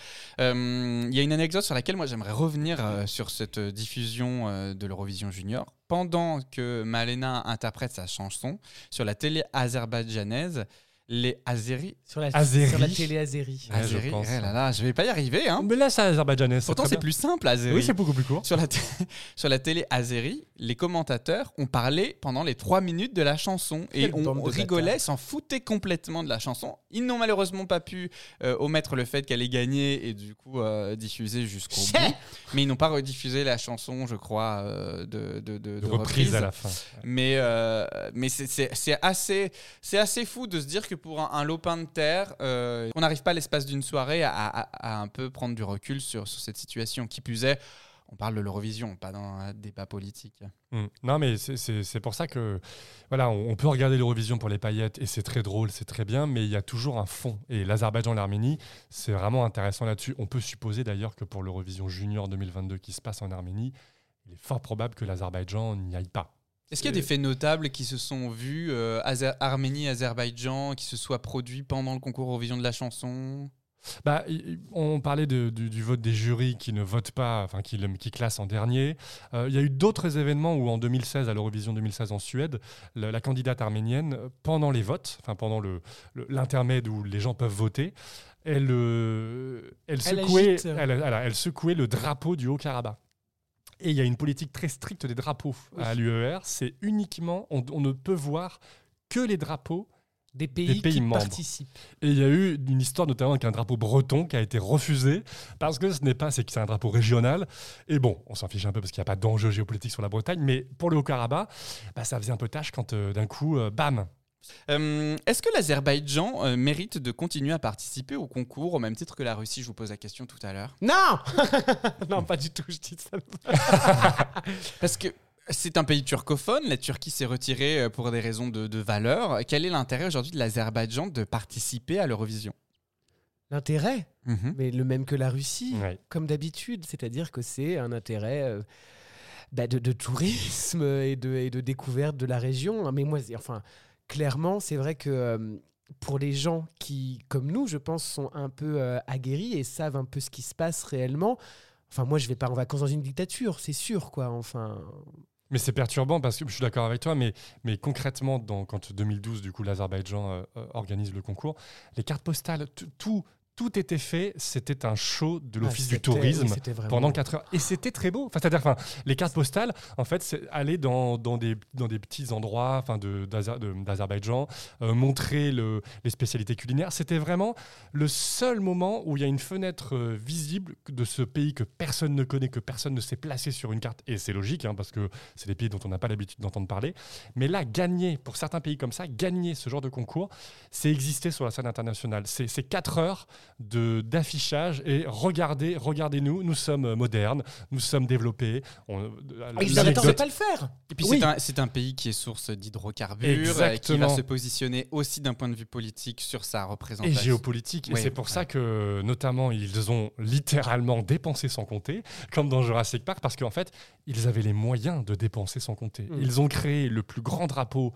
Euh, Il y a une anecdote sur laquelle moi j'aimerais revenir euh, sur cette euh, diffusion euh, de l'Eurovision Junior. Pendant que Malena interprète sa chanson sur la télé azerbaïdjanaise, les Azéris. Sur la, Azéri. sur la télé Azéri. Ouais, je pense. eh là là, je vais pas y arriver. Hein. Mais là, c'est azerbaïdjanais. Pourtant, c'est plus simple, Azéri. Oui, c'est beaucoup plus court. Sur la, t- <laughs> sur la télé Azeri, les commentateurs ont parlé pendant les trois minutes de la chanson et on rigolait, s'en foutaient complètement de la chanson. Ils n'ont malheureusement pas pu euh, omettre le fait qu'elle ait gagné et du coup euh, diffuser jusqu'au bout. Mais ils n'ont pas rediffusé la chanson, je crois, euh, de, de, de- De de reprise reprise. à la fin. Mais, euh, mais c'est- assez, c'est assez fou de se dire que pour un, lopin de terre, euh, on n'arrive pas l'espace d'une soirée à, un peu prendre du recul sur, cette situation. Qui plus est, on parle de l'Eurovision, pas dans un débat politique. Mm. Non, mais c'est- pour ça que voilà, on, on peut regarder l'Eurovision pour les paillettes et c'est très drôle, c'est très bien, mais il y a toujours un fond. Et l'Azerbaïdjan l'Arménie, c'est vraiment intéressant là-dessus. On peut supposer d'ailleurs que pour l'Eurovision Junior 2022 qui se passe en Arménie, il est fort probable que l'Azerbaïdjan n'y aille pas. Est-ce qu'il y a des faits notables qui se sont vus, euh, Azer- Arménie, Azerbaïdjan, qui se soient produits pendant le concours Eurovision de la chanson? Bah, on parlait de- du, du vote des jurys qui ne votent pas, enfin qui, le- qui classent en dernier. Euh, Il y a eu d'autres événements où en 2016, à l'Eurovision 2016 en Suède, la, la candidate arménienne, pendant les votes, enfin pendant le- le- l'intermède où les gens peuvent voter, elle, euh, elle, secouait, elle, elle secouait le drapeau du Haut-Karabakh. Et il y a une politique très stricte des drapeaux à l'UER. C'est uniquement, on, on ne peut voir que les drapeaux Des pays, Des pays qui membres. participent. et il y a eu une histoire notamment avec un drapeau breton qui a été refusé parce que ce n'est pas, c'est que c'est un drapeau régional. Et bon, on s'en fiche un peu parce qu'il n'y a pas d'enjeu géopolitique sur la Bretagne, mais pour le Haut-Karabakh, bah, ça faisait un peu tâche quand euh, d'un coup, euh, bam, Euh, Est-ce que l'Azerbaïdjan euh, mérite de continuer à participer au concours au même titre que la Russie? Je vous pose la question tout à l'heure. Non <laughs> Non, pas du tout, je dis ça. <laughs> Parce que c'est un pays turcophone, la Turquie s'est retirée euh, pour des raisons de, de valeur. Quel est l'intérêt aujourd'hui de l'Azerbaïdjan de participer à l'Eurovision? L'intérêt, Mhm. mais le même que la Russie, Ouais. comme d'habitude, c'est-à-dire que c'est un intérêt euh, bah, de, de tourisme et de, et de découverte de la région. Mais moi, enfin, clairement, c'est vrai que euh, pour les gens qui, comme nous, je pense, sont un peu euh, aguerris et savent un peu ce qui se passe réellement. Enfin, moi, je vais pas en vacances dans une dictature, c'est sûr, quoi. Enfin, Mais c'est perturbant parce que je suis d'accord avec toi, mais, mais concrètement, dans, quand 2012, du coup, l'Azerbaïdjan euh, organise le concours, les cartes postales, tout, tout était fait. C'était un show de l'Office ah, du c'était- oui, tourisme. pendant 4 heures. Et c'était très beau. Enfin, c'est-à-dire, enfin, les cartes postales, en fait, c'est aller dans, dans, des, dans des petits endroits enfin, d'Azerbaïdjan, euh, montrer le, les spécialités culinaires. C'était vraiment le seul moment où il y a une fenêtre euh, visible de ce pays que personne ne connaît, que personne ne s'est placé sur une carte. Et c'est logique, hein, parce que c'est des pays dont on n'a pas l'habitude d'entendre parler. Mais là, gagner, pour certains pays comme ça, gagner ce genre de concours, c'est exister sur la scène internationale. C'est 4 heures de d'affichage et regardez, regardez-nous, nous sommes modernes, nous sommes développés. On- Ah, Ils n'attendaient pas le faire. Et puis Oui. c'est un, c'est un pays qui est source d'hydrocarbures, euh, qui va se positionner aussi d'un point de vue politique sur sa et représentation. géopolitique. Ouais, et c'est pour ouais. ça que, notamment, ils ont littéralement dépensé sans compter, comme dans Jurassic Park, parce qu'en fait, ils avaient les moyens de dépenser sans compter. Mm. Ils ont créé le plus grand drapeau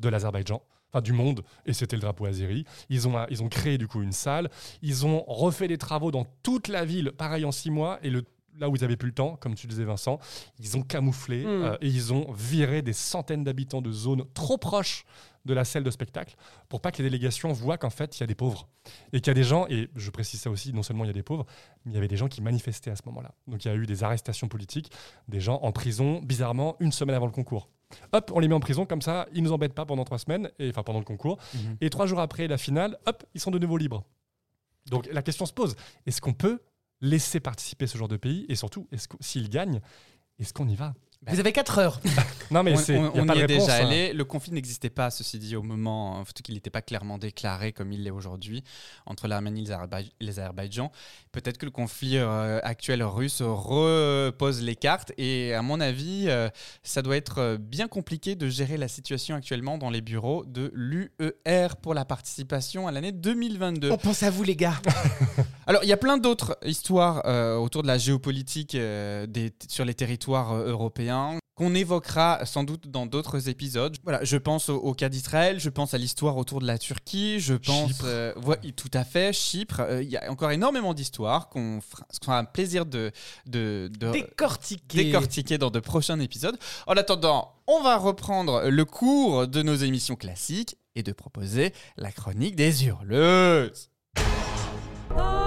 de l'Azerbaïdjan. Enfin, du monde, et c'était le drapeau azéri. Ils ont, ils ont créé du coup une salle. Ils ont refait des travaux dans toute la ville, pareil en six mois. Et le, là où ils avaient plus le temps, comme tu le disais Vincent, ils ont camouflé Mm. euh, et ils ont viré des centaines d'habitants de zones trop proches de la salle de spectacle pour pas que les délégations voient qu'en fait il y a des pauvres et qu'il y a des gens et je précise ça aussi non seulement il y a des pauvres mais il y avait des gens qui manifestaient à ce moment-là donc il y a eu des arrestations politiques des gens en prison bizarrement une semaine avant le concours hop on les met en prison comme ça ils nous embêtent pas pendant trois semaines et enfin pendant le concours. Mhm. et trois jours après la finale hop ils sont de nouveau libres. Donc la question se pose est-ce qu'on peut laisser participer ce genre de pays et surtout est-ce que s'ils gagnent est-ce qu'on y va? Vous avez 4 heures. <laughs> non mais on c'est on- y a on pas y de est réponse, déjà hein. allé. Le conflit n'existait pas, ceci dit, au moment, euh, surtout qu'il n'était pas clairement déclaré comme il l'est aujourd'hui entre l'Arménie et l'Azerbaï- et l'Azerbaïdjan. Peut-être que le conflit euh, actuel russe repose les cartes et, à mon avis, euh, ça doit être euh, bien compliqué de gérer la situation actuellement dans les bureaux de l'UER pour la participation à l'année 2022. On pense à vous, les gars. <laughs> Alors, il y a plein d'autres histoires euh, autour de la géopolitique euh, des- sur les territoires euh, qu'on évoquera sans doute dans d'autres épisodes. Voilà, je pense au, au cas d'Israël, je pense à l'histoire autour de la Turquie, je pense Chypre. euh, ouais, tout à fait Chypre. Euh, Il y a encore énormément d'histoires qu'on fera, un plaisir de, de, de Décortiqué. décortiquer dans de prochains épisodes. En attendant, on va reprendre le cours de nos émissions classiques et de proposer la chronique des hurleuses. Wow,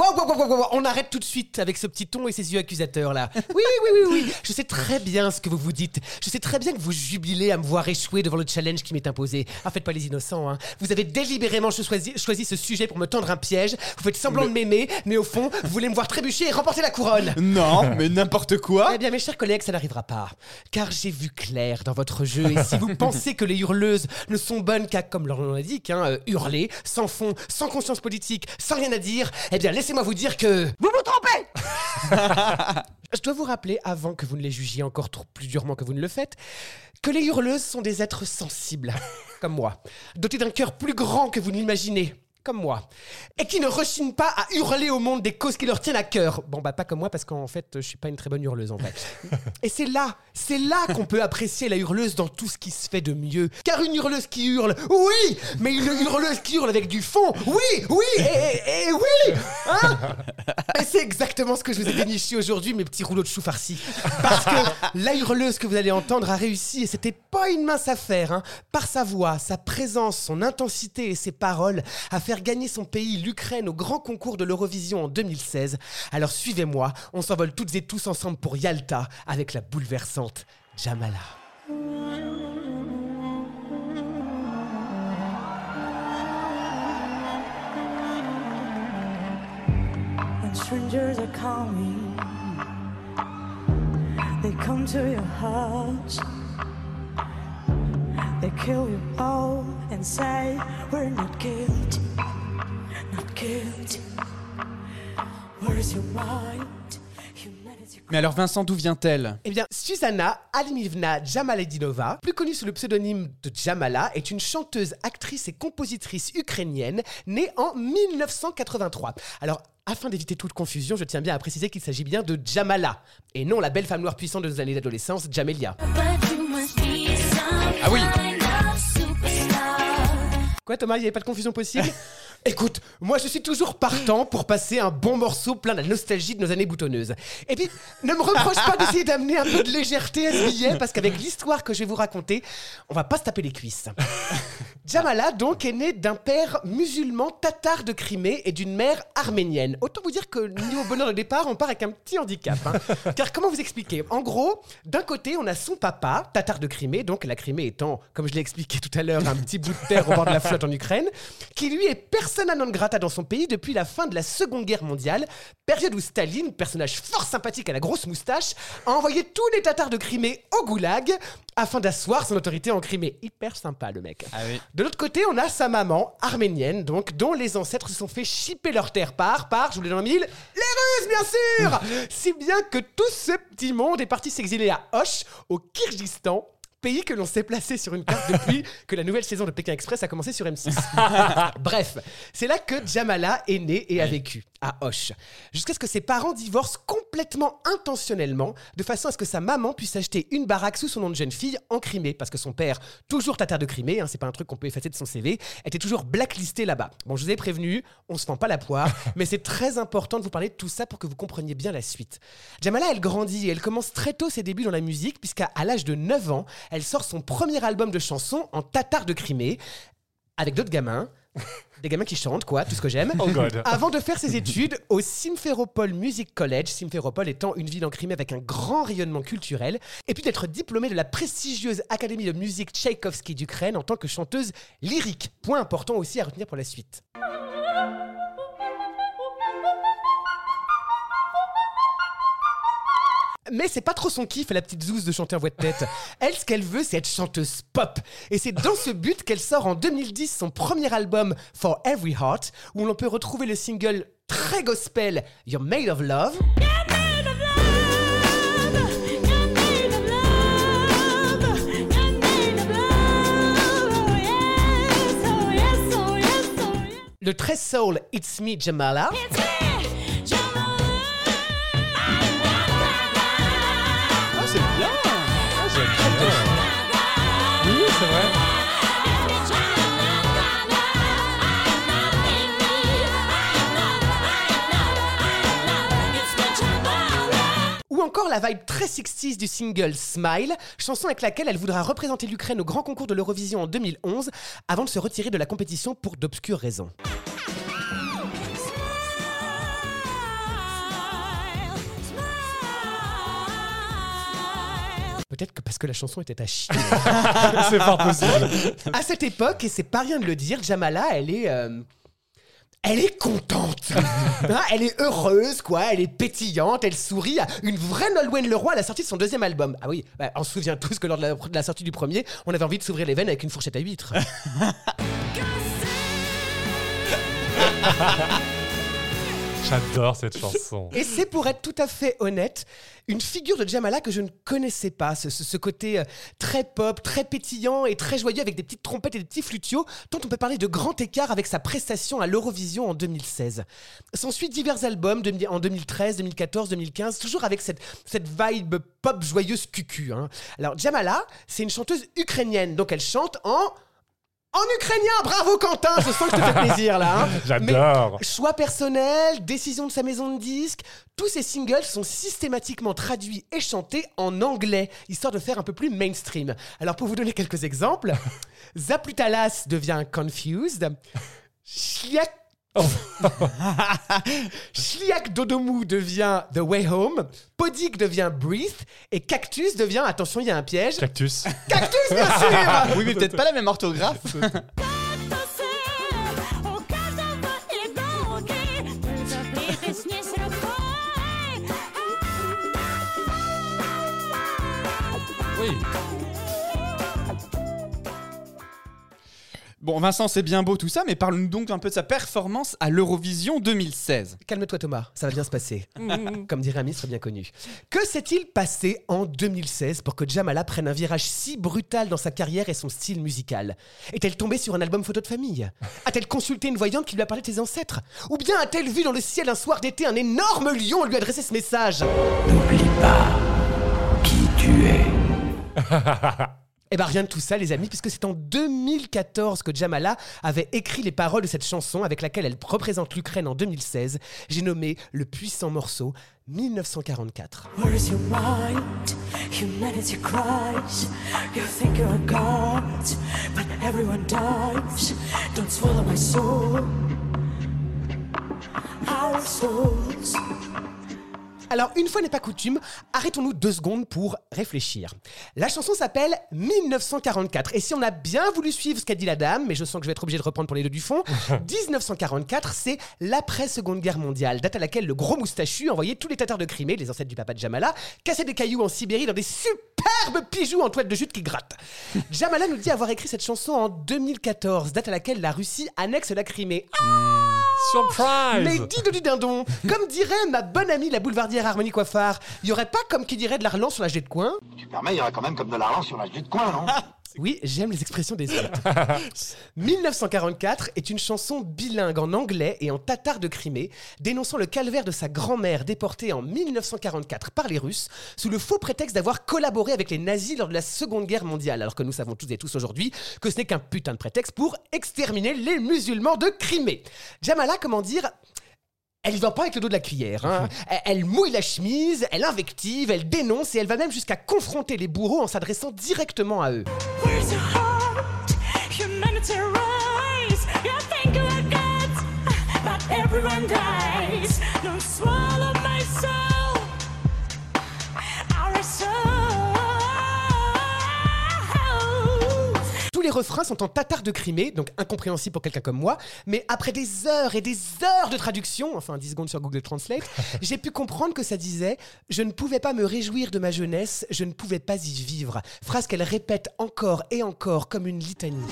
wow, wow, wow, wow, on arrête tout de suite avec ce petit ton et ces yeux accusateurs là. Oui, oui, oui, oui. Je sais très bien ce que vous vous dites. Je sais très bien que vous jubilez à me voir échouer devant le challenge qui m'est imposé. Ah, faites pas les innocents, hein. Vous avez délibérément choisi, choisi ce sujet pour me tendre un piège. Vous faites semblant de m'aimer, mais au fond, vous voulez me voir trébucher et remporter la couronne. Non, mais n'importe quoi. Eh bien, mes chers collègues, ça n'arrivera pas. Car j'ai vu clair dans votre jeu. Et si vous pensez que les hurleuses ne sont bonnes qu'à, comme leur nom l'indique, hein, euh, hurler, sans fond, sans conscience politique, sans rien à dire, eh bien, laissez-moi vous dire que. Vous vous trompez <laughs> Je dois vous rappeler, avant que vous ne les jugiez encore trop plus durement que vous ne le faites, que les hurleuses sont des êtres sensibles, comme moi, dotés d'un cœur plus grand que vous n'imaginez. Comme moi. Et qui ne rechignent pas à hurler au monde des causes qui leur tiennent à cœur. Bon, bah, pas comme moi, parce qu'en fait, je suis pas une très bonne hurleuse, en vrai. <laughs> Et c'est là, c'est là qu'on peut apprécier la hurleuse dans tout ce qui se fait de mieux. Car une hurleuse qui hurle, oui Mais une hurleuse qui hurle avec du fond, oui Oui Et, et- et oui Hein <laughs> Et c'est exactement ce que je vous ai déniché aujourd'hui, mes petits rouleaux de chou farcis. Parce que la hurleuse que vous allez entendre a réussi, et c'était pas une mince affaire, hein, par sa voix, sa présence, son intensité et ses paroles, à faire gagner son pays, l'Ukraine, au grand concours de l'Eurovision en 2016. Alors suivez-moi, on s'envole toutes et tous ensemble pour Yalta avec la bouleversante Jamala. They kill you all and say, We're not guilty, not guilty. Where's your mind? Humanity. Mais alors Vincent, d'où vient-elle? Eh bien, Susanna Alimivna Jamaledinova, plus connue sous le pseudonyme de Jamala, est une chanteuse, actrice et compositrice ukrainienne née en 1983. Alors, afin d'éviter toute confusion, je tiens bien à préciser qu'il s'agit bien de Jamala, et non la belle femme noire puissante de nos années d'adolescence, Jamelia. Ah oui. Quoi Thomas, il n'y avait pas de confusion possible? <laughs> Écoute, moi je suis toujours partant pour passer un bon morceau plein de la nostalgie de nos années boutonneuses. Et puis, ne me reproche pas d'essayer d'amener un peu de légèreté à ce billet, parce qu'avec l'histoire que je vais vous raconter, on va pas se taper les cuisses. Jamala, donc, est né d'un père musulman tatar de Crimée et d'une mère arménienne. Autant vous dire que niveau bonheur de départ, on part avec un petit handicap. hein. Car comment vous expliquer? En gros, d'un côté, on a son papa, tatar de Crimée, donc la Crimée étant, comme je l'ai expliqué tout à l'heure, un petit bout de terre au bord de la flotte en Ukraine, qui lui est persona non grata dans son pays depuis la fin de la Seconde Guerre mondiale, période où Staline, personnage fort sympathique à la grosse moustache, a envoyé tous les tatars de Crimée au goulag afin d'asseoir son autorité en Crimée. Hyper sympa le mec. Ah oui. De l'autre côté, on a sa maman, arménienne, donc, dont les ancêtres se sont fait chipper leur terre par, par, je vous l'ai dans le mille, les Russes, bien sûr <laughs> Si bien que tout ce petit monde est parti s'exiler à Osh, au Kyrgyzstan, pays que l'on s'est placé sur une carte depuis <laughs> que la nouvelle saison de Pékin Express a commencé sur M6. <laughs> Bref, c'est là que Jamala est né et a vécu, à Hoche. Jusqu'à ce que ses parents divorcent complètement intentionnellement, de façon à ce que sa maman puisse acheter une baraque sous son nom de jeune fille en Crimée, parce que son père, toujours tatar de Crimée, hein, c'est pas un truc qu'on peut effacer de son CV, était toujours blacklisté là-bas. Bon, je vous ai prévenu, on se fend pas la poire, <laughs> mais c'est très important de vous parler de tout ça pour que vous compreniez bien la suite. Jamala, elle grandit et elle commence très tôt ses débuts dans la musique, puisqu'à à l'âge de 9 ans, elle sort son premier album de chansons en tatar de Crimée, avec d'autres gamins. Des gamins qui chantent, quoi, tout ce que j'aime. Oh God. Avant de faire ses études au Simferopol Music College, Simferopol étant une ville en Crimée avec un grand rayonnement culturel, et puis d'être diplômée de la prestigieuse Académie de musique Tchaïkovski d'Ukraine en tant que chanteuse lyrique. Point important aussi à retenir pour la suite. Mais c'est pas trop son kiff, la petite zouze de chanter en voix de tête. <laughs> Elle, ce qu'elle veut, c'est être chanteuse pop. Et c'est dans ce but qu'elle sort en 2010 son premier album For Every Heart, où l'on peut retrouver le single très gospel You're Made of Love. Le très soul It's Me Jamala. Ou encore la vibe très 60s du single Smile, chanson avec laquelle elle voudra représenter l'Ukraine au grand concours de l'Eurovision en 2011, avant de se retirer de la compétition pour d'obscures raisons. Peut-être que parce que la chanson était à chier. <laughs> c'est fort possible. à cette époque, et c'est pas rien de le dire, Jamala, elle est. euh, elle est contente, <laughs> Hein, elle est heureuse, quoi. Elle est pétillante, elle sourit. Une vraie Nolwenn Leroy à la sortie de son deuxième album. Ah oui, bah, on se souvient tous que lors de la, de la sortie du premier, on avait envie de s'ouvrir les veines avec une fourchette à huîtres. <laughs> J'adore cette chanson. Et c'est pour être tout à fait honnête, une figure de Jamala que je ne connaissais pas. Ce, côté euh, très pop, très pétillant et très joyeux avec des petites trompettes et des petits flutios, dont on peut parler de grand écart avec sa prestation à l'Eurovision en 2016. S'ensuit divers albums en 2013, 2014, 2015, toujours avec cette, cette vibe pop joyeuse cucu. hein. Alors Jamala, c'est une chanteuse ukrainienne, donc elle chante en... En ukrainien, bravo Quentin, je sens que je te fais <laughs> plaisir là. hein. Mais- J'adore. Choix personnel, décision de sa maison de disques, tous ces singles sont systématiquement traduits et chantés en anglais, histoire de faire un peu plus mainstream. Alors pour vous donner quelques exemples, <laughs> Zaplutalas devient Confused, Shliak... <laughs> Shliak Dodomou devient The Way Home, Podik devient Breathe, et Cactus devient, attention il y a un piège, Cactus. Cactus bien sûr <laughs> Oui, mais peut-être pas la même orthographe. <laughs> Bon, Vincent, c'est bien beau tout ça, mais parle-nous donc un peu de sa performance à l'Eurovision 2016. Calme-toi Thomas, ça va bien se passer. <laughs> Comme dirait un ministre bien connu. Que s'est-il passé en 2016 pour que Jamala prenne un virage si brutal dans sa carrière et son style musical? Est-elle tombée sur un album photo de famille? A-t-elle consulté une voyante qui lui a parlé de ses ancêtres? Ou bien a-t-elle vu dans le ciel un soir d'été un énorme lion lui adresser ce message? N'oublie pas qui tu es. <laughs> Eh ben rien de tout ça les amis, puisque c'est en 2014 que Jamala avait écrit les paroles de cette chanson avec laquelle elle représente l'Ukraine en 2016. J'ai nommé le puissant morceau 1944. Where's your mind? humanity cries. You think you're a god, but everyone dies. Don't swallow my soul. Our souls. Alors, une fois n'est pas coutume, arrêtons-nous deux secondes pour réfléchir. La chanson s'appelle 1944. Et si on a bien voulu suivre ce qu'a dit la dame, mais je sens que je vais être obligé de reprendre pour les deux du fond, <laughs> 1944, c'est l'après-seconde guerre mondiale, date à laquelle le gros moustachu envoyait tous les tatars de Crimée, les ancêtres du papa de Jamala, casser des cailloux en Sibérie dans des superbes pigeons en toile de jute qui grattent. <laughs> Jamala nous dit avoir écrit cette chanson en 2014, date à laquelle la Russie annexe la Crimée. Surprise Mais dis de du dindon Comme dirait ma bonne amie la boulevardière Harmonie Coiffard, il y aurait pas comme qui dirait de l'arlan sur la jet de coin Tu permets, il y aurait quand même comme de l'argent sur la de coin, non Oui, j'aime les expressions des autres. <laughs> 1944 est une chanson bilingue en anglais et en tatar de Crimée, dénonçant le calvaire de sa grand-mère déportée en 1944 par les Russes, sous le faux prétexte d'avoir collaboré avec les nazis lors de la Seconde Guerre mondiale, alors que nous savons tous et tous aujourd'hui que ce n'est qu'un putain de prétexte pour exterminer les musulmans de Crimée. Jamala, comment dire elle y va pas avec le dos de la cuillère. hein. <laughs> Elle- Elle mouille la chemise, elle invective, elle dénonce et elle va même jusqu'à confronter les bourreaux en s'adressant directement à eux. Where's your heart? Humanity les refrains sont en tatar de Crimée, donc incompréhensible pour quelqu'un comme moi, mais après des heures et des heures de traduction, enfin 10 secondes sur Google Translate, <laughs> j'ai pu comprendre que ça disait « Je ne pouvais pas me réjouir de ma jeunesse, je ne pouvais pas y vivre ». Phrase qu'elle répète encore et encore comme une litanie.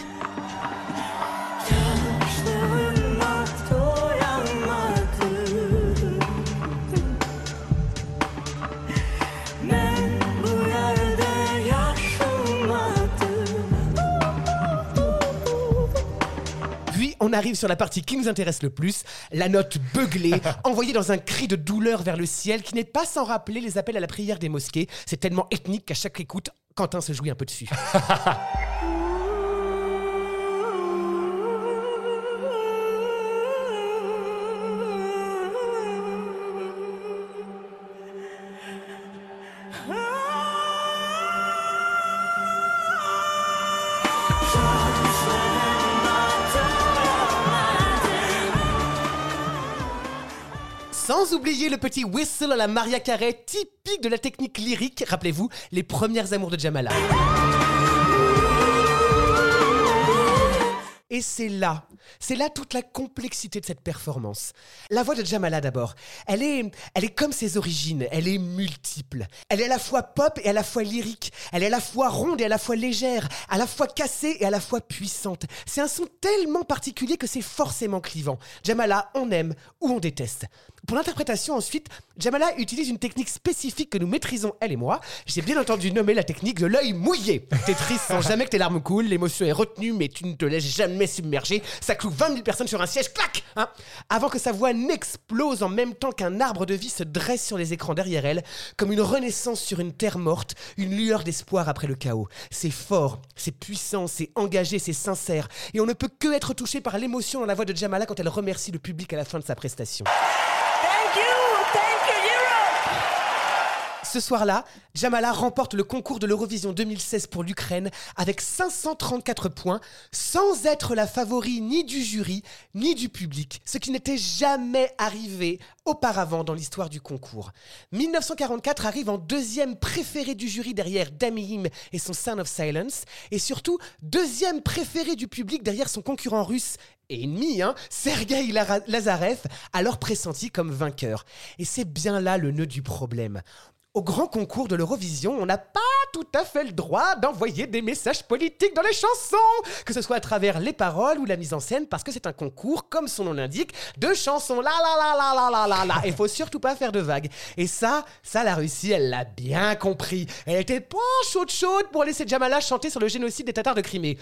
On arrive sur la partie qui nous intéresse le plus, la note beuglée, <laughs> envoyée dans un cri de douleur vers le ciel, qui n'est pas sans rappeler les appels à la prière des mosquées. C'est tellement ethnique qu'à chaque écoute, Quentin se jouit un peu dessus. <laughs> Sans oublier le petit whistle à la Maria Carey, typique de la technique lyrique, rappelez-vous, les premières amours de Jamala. Et c'est là, c'est là toute la complexité de cette performance. La voix de Jamala d'abord, elle est, elle est comme ses origines, elle est multiple. Elle est à la fois pop et à la fois lyrique. Elle est à la fois ronde et à la fois légère, à la fois cassée et à la fois puissante. C'est un son tellement particulier que c'est forcément clivant. Jamala, on aime ou on déteste. Pour l'interprétation ensuite, Jamala utilise une technique spécifique que nous maîtrisons, elle et moi. J'ai bien entendu nommer la technique de l'œil mouillé. T'es triste sans <laughs> jamais que tes larmes coulent, l'émotion est retenue mais tu ne te laisses jamais submerger. Ça cloue 20 000 personnes sur un siège, clac hein Avant que sa voix n'explose en même temps qu'un arbre de vie se dresse sur les écrans derrière elle, comme une renaissance sur une terre morte, une lueur d'espoir après le chaos. C'est fort, c'est puissant, c'est engagé, c'est sincère. Et on ne peut que être touché par l'émotion dans la voix de Jamala quand elle remercie le public à la fin de sa prestation. Thank you, thank you, Europe. Ce soir-là, Jamala remporte le concours de l'Eurovision 2016 pour l'Ukraine avec 534 points, sans être la favori ni du jury ni du public, ce qui n'était jamais arrivé auparavant dans l'histoire du concours. 1944 arrive en deuxième préféré du jury derrière Damihim et son Sound of Silence, et surtout deuxième préféré du public derrière son concurrent russe et ennemi, hein, Sergei Lazarev, alors pressenti comme vainqueur. Et c'est bien là le nœud du problème. Au grand concours de l'Eurovision, on n'a pas tout à fait le droit d'envoyer des messages politiques dans les chansons, que ce soit à travers les paroles ou la mise en scène, parce que c'est un concours, comme son nom l'indique, de chansons. La la la la la la la la. Il faut surtout pas faire de vagues. Et ça, ça la Russie, elle l'a bien compris. Elle était pas chaude chaude pour laisser Jamala chanter sur le génocide des Tatars de Crimée.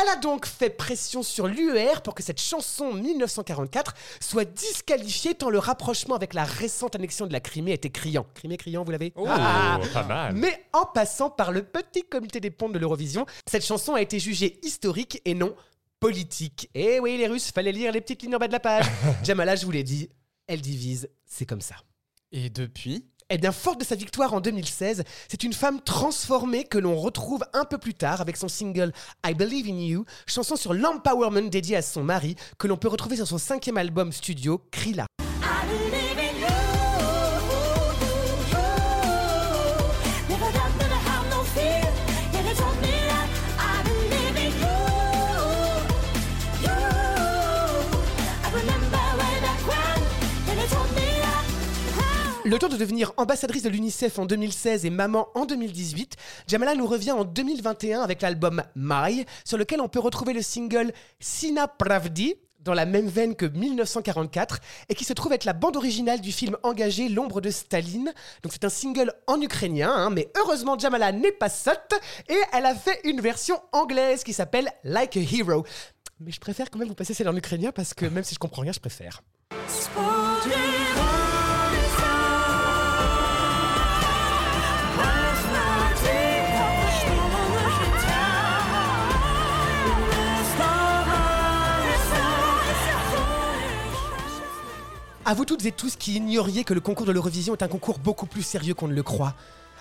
Elle a donc fait pression sur l'UER pour que cette chanson 1944 soit disqualifiée tant le rapprochement avec la récente annexion de la Crimée était criant. Crimée criant, vous l'avez Oh, Ah. pas mal. Mais en passant par le petit comité des pontes de l'Eurovision, cette chanson a été jugée historique et non politique. Et oui, les Russes, fallait lire les petites lignes en bas de la page. <laughs> Jamala, je vous l'ai dit, elle divise, c'est comme ça. Et depuis Eh bien, forte de sa victoire en 2016, c'est une femme transformée que l'on retrouve un peu plus tard avec son single I Believe in You, chanson sur l'empowerment dédiée à son mari, que l'on peut retrouver sur son cinquième album studio, Krila. Le temps de devenir ambassadrice de l'UNICEF en 2016 et maman en 2018, Jamala nous revient en 2021 avec l'album My, sur lequel on peut retrouver le single Sina Pravdi, dans la même veine que 1944, et qui se trouve être la bande originale du film engagé L'ombre de Staline. Donc c'est un single en ukrainien, hein, mais heureusement Jamala n'est pas sotte, et elle a fait une version anglaise qui s'appelle Like a Hero. Mais je préfère quand même vous passer celle en ukrainien parce que même si je comprends rien, je préfère. À vous toutes et tous qui ignoriez que le concours de l'Eurovision est un concours beaucoup plus sérieux qu'on ne le croit.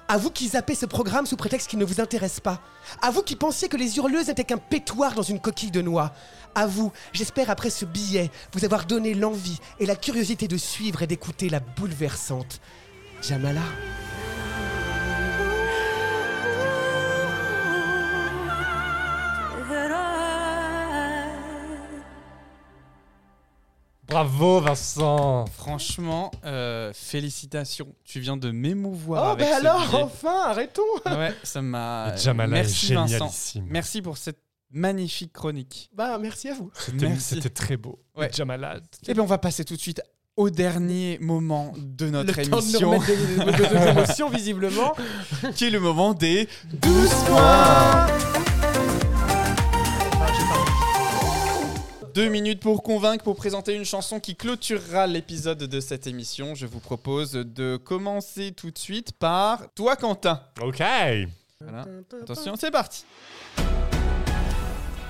À vous qui zappez ce programme sous prétexte qu'il ne vous intéresse pas. À vous qui pensiez que les hurleuses n'étaient qu'un pétoir dans une coquille de noix. À vous, j'espère après ce billet, vous avoir donné l'envie et la curiosité de suivre et d'écouter la bouleversante Jamala. Bravo Vincent Franchement, euh, félicitations. Tu viens de m'émouvoir Oh, avec ben ce alors, billet. enfin, arrêtons Ouais, ça m'a. Jamala est Merci Vincent. génialissime. Merci pour cette magnifique chronique. Bah, merci à vous. C'était Merci. c'était très beau. Ouais. Jamala. Eh bien, on va passer tout de suite au dernier moment de notre Le temps de nous émission, remettre des, de- de- de- <laughs> d'émotions, visiblement. qui est le moment des 12 points Deux minutes pour convaincre, pour présenter une chanson qui clôturera l'épisode de cette émission. Je vous propose de commencer tout de suite par toi, Quentin. Ok Voilà. Attention, c'est parti.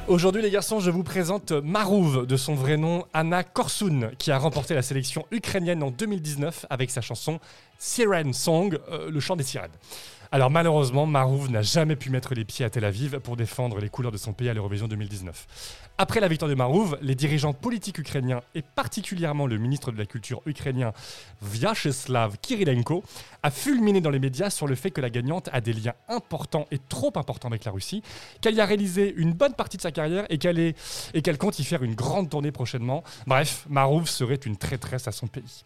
Aujourd'hui, les garçons, je vous présente Marouv, de son vrai nom Anna Korsun, qui a remporté la sélection ukrainienne en 2019 avec sa chanson Siren Song, euh, le chant des sirènes. Alors malheureusement, Marouv n'a jamais pu mettre les pieds à Tel Aviv pour défendre les couleurs de son pays à l'Eurovision 2019. Après la victoire de Marouv, les dirigeants politiques ukrainiens et particulièrement le ministre de la Culture ukrainien Vyacheslav Kirilenko a fulminé dans les médias sur le fait que la gagnante a des liens importants et trop importants avec la Russie, qu'elle y a réalisé une bonne partie de sa carrière et qu'elle compte y faire une grande tournée prochainement. Bref, Marouv serait une traîtresse à son pays.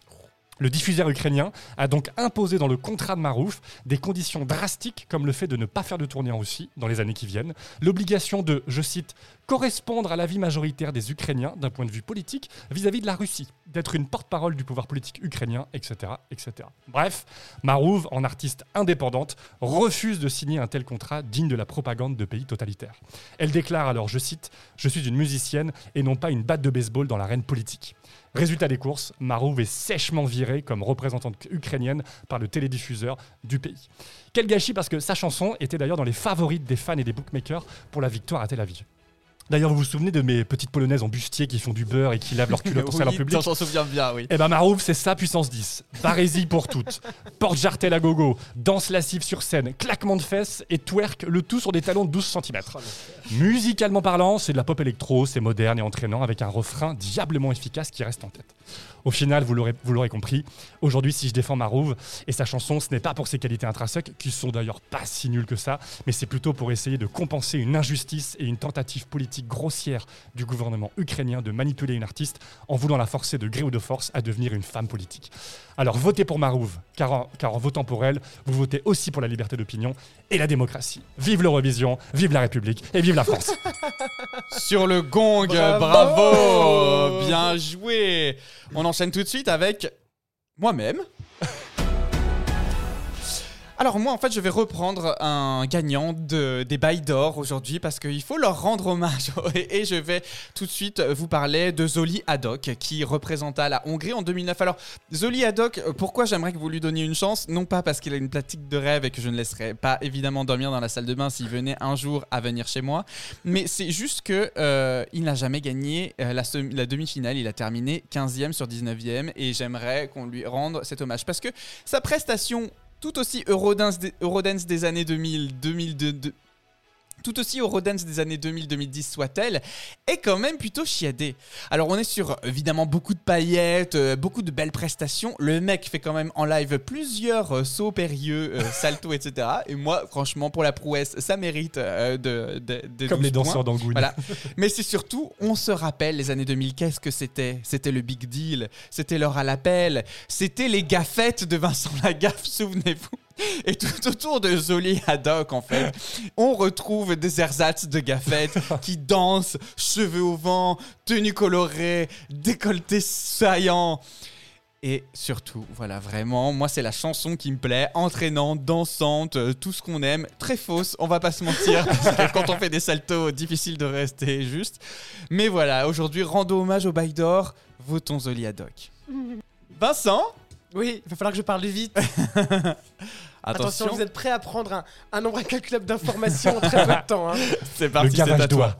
Le diffuseur ukrainien a donc imposé dans le contrat de Marouf des conditions drastiques comme le fait de ne pas faire de tournée en Russie dans les années qui viennent, l'obligation de, je cite, correspondre à l'avis majoritaire des Ukrainiens d'un point de vue politique vis-à-vis de la Russie, d'être une porte-parole du pouvoir politique ukrainien, etc. etc. Bref, Marouv, en artiste indépendante, refuse de signer un tel contrat digne de la propagande de pays totalitaires. Elle déclare alors, je cite, Je suis une musicienne et non pas une batte de baseball dans l'arène politique. Résultat des courses, Marouv est sèchement virée comme représentante ukrainienne par le télédiffuseur du pays. Quel gâchis parce que sa chanson était d'ailleurs dans les favorites des fans et des bookmakers pour la victoire à Tel Aviv. D'ailleurs, vous vous souvenez de mes petites polonaises en bustier qui font du beurre et qui lavent leur culotte au <laughs> salon public j'en souviens bien, oui. eh ben Marouv, c'est ça puissance 10. Barésie pour toutes. <laughs> Porte jartel à gogo, danse lascive sur scène, claquement de fesses et twerk, le tout sur des talons de 12 cm. Musicalement parlant, c'est de la pop électro, c'est moderne et entraînant avec un refrain diablement efficace qui reste en tête. Au final, vous l'aurez, compris, aujourd'hui, si je défends Marouv et sa chanson, ce n'est pas pour ses qualités intrinsèques, qui sont d'ailleurs pas si nulles que ça, mais c'est plutôt pour essayer de compenser une injustice et une tentative politique grossière du gouvernement ukrainien de manipuler une artiste en voulant la forcer de gré ou de force à devenir une femme politique. Alors votez pour Marouv, car en, car en votant pour elle, vous votez aussi pour la liberté d'opinion et la démocratie. Vive l'Eurovision, vive la République et vive la France. <laughs> Sur le gong, Bravo bravo, Bien joué On enchaîne tout de suite avec moi-même. Alors moi en fait je vais reprendre un gagnant de, des bails d'or aujourd'hui parce qu'il faut leur rendre hommage. <laughs> Et, je vais tout de suite vous parler de Zoli Hadok qui représenta la Hongrie en 2009. Alors Zoli euh, pourquoi j'aimerais que vous lui donniez une chance? Non pas parce qu'il a une pratique de rêve et que je ne laisserai pas évidemment dormir dans la salle de bain s'il venait un jour à venir chez moi, mais c'est juste que euh, il n'a jamais gagné euh, la demi-finale, il a terminé 15e sur 19e et j'aimerais qu'on lui rende cet hommage parce que sa prestation tout aussi Eurodance des, Eurodance des années 2000, 2002, de- tout aussi Eurodance des années 2000-2010 soit-elle, est quand même plutôt chiadée. Alors on est sur évidemment beaucoup de paillettes, euh, beaucoup de belles prestations. Le mec fait quand même en live plusieurs euh, sauts périlleux, euh, <laughs> saltos, etc. Et moi, franchement, pour la prouesse, ça mérite euh, de, de, de Comme 12 les danseurs d'Angoune. Voilà. <laughs> Mais c'est surtout, on se rappelle les années 2000, qu'est-ce que c'était? C'était le big deal, c'était l'heure à l'appel, c'était les gaffettes de Vincent Lagaffe, <laughs> souvenez-vous. Et tout autour de Zoli Haddock, en fait, on retrouve des ersatz de gaffettes <laughs> qui dansent, cheveux au vent, tenues colorées, décolletés saillants. Et surtout, voilà, vraiment, moi c'est la chanson qui me plaît, entraînante, dansante, euh, tout ce qu'on aime, très fausse, on va pas se mentir, <laughs> parce que quand on fait des saltos, difficile de rester juste. Mais voilà, aujourd'hui, rendo hommage au bail d'or, votons Zoli Haddock. <laughs> Vincent? Oui, il va falloir que je parle vite. Attention, Attention, vous êtes prêts à prendre un, un nombre incalculable d'informations en très peu de temps. hein. <laughs> c'est parti, c'est à toi.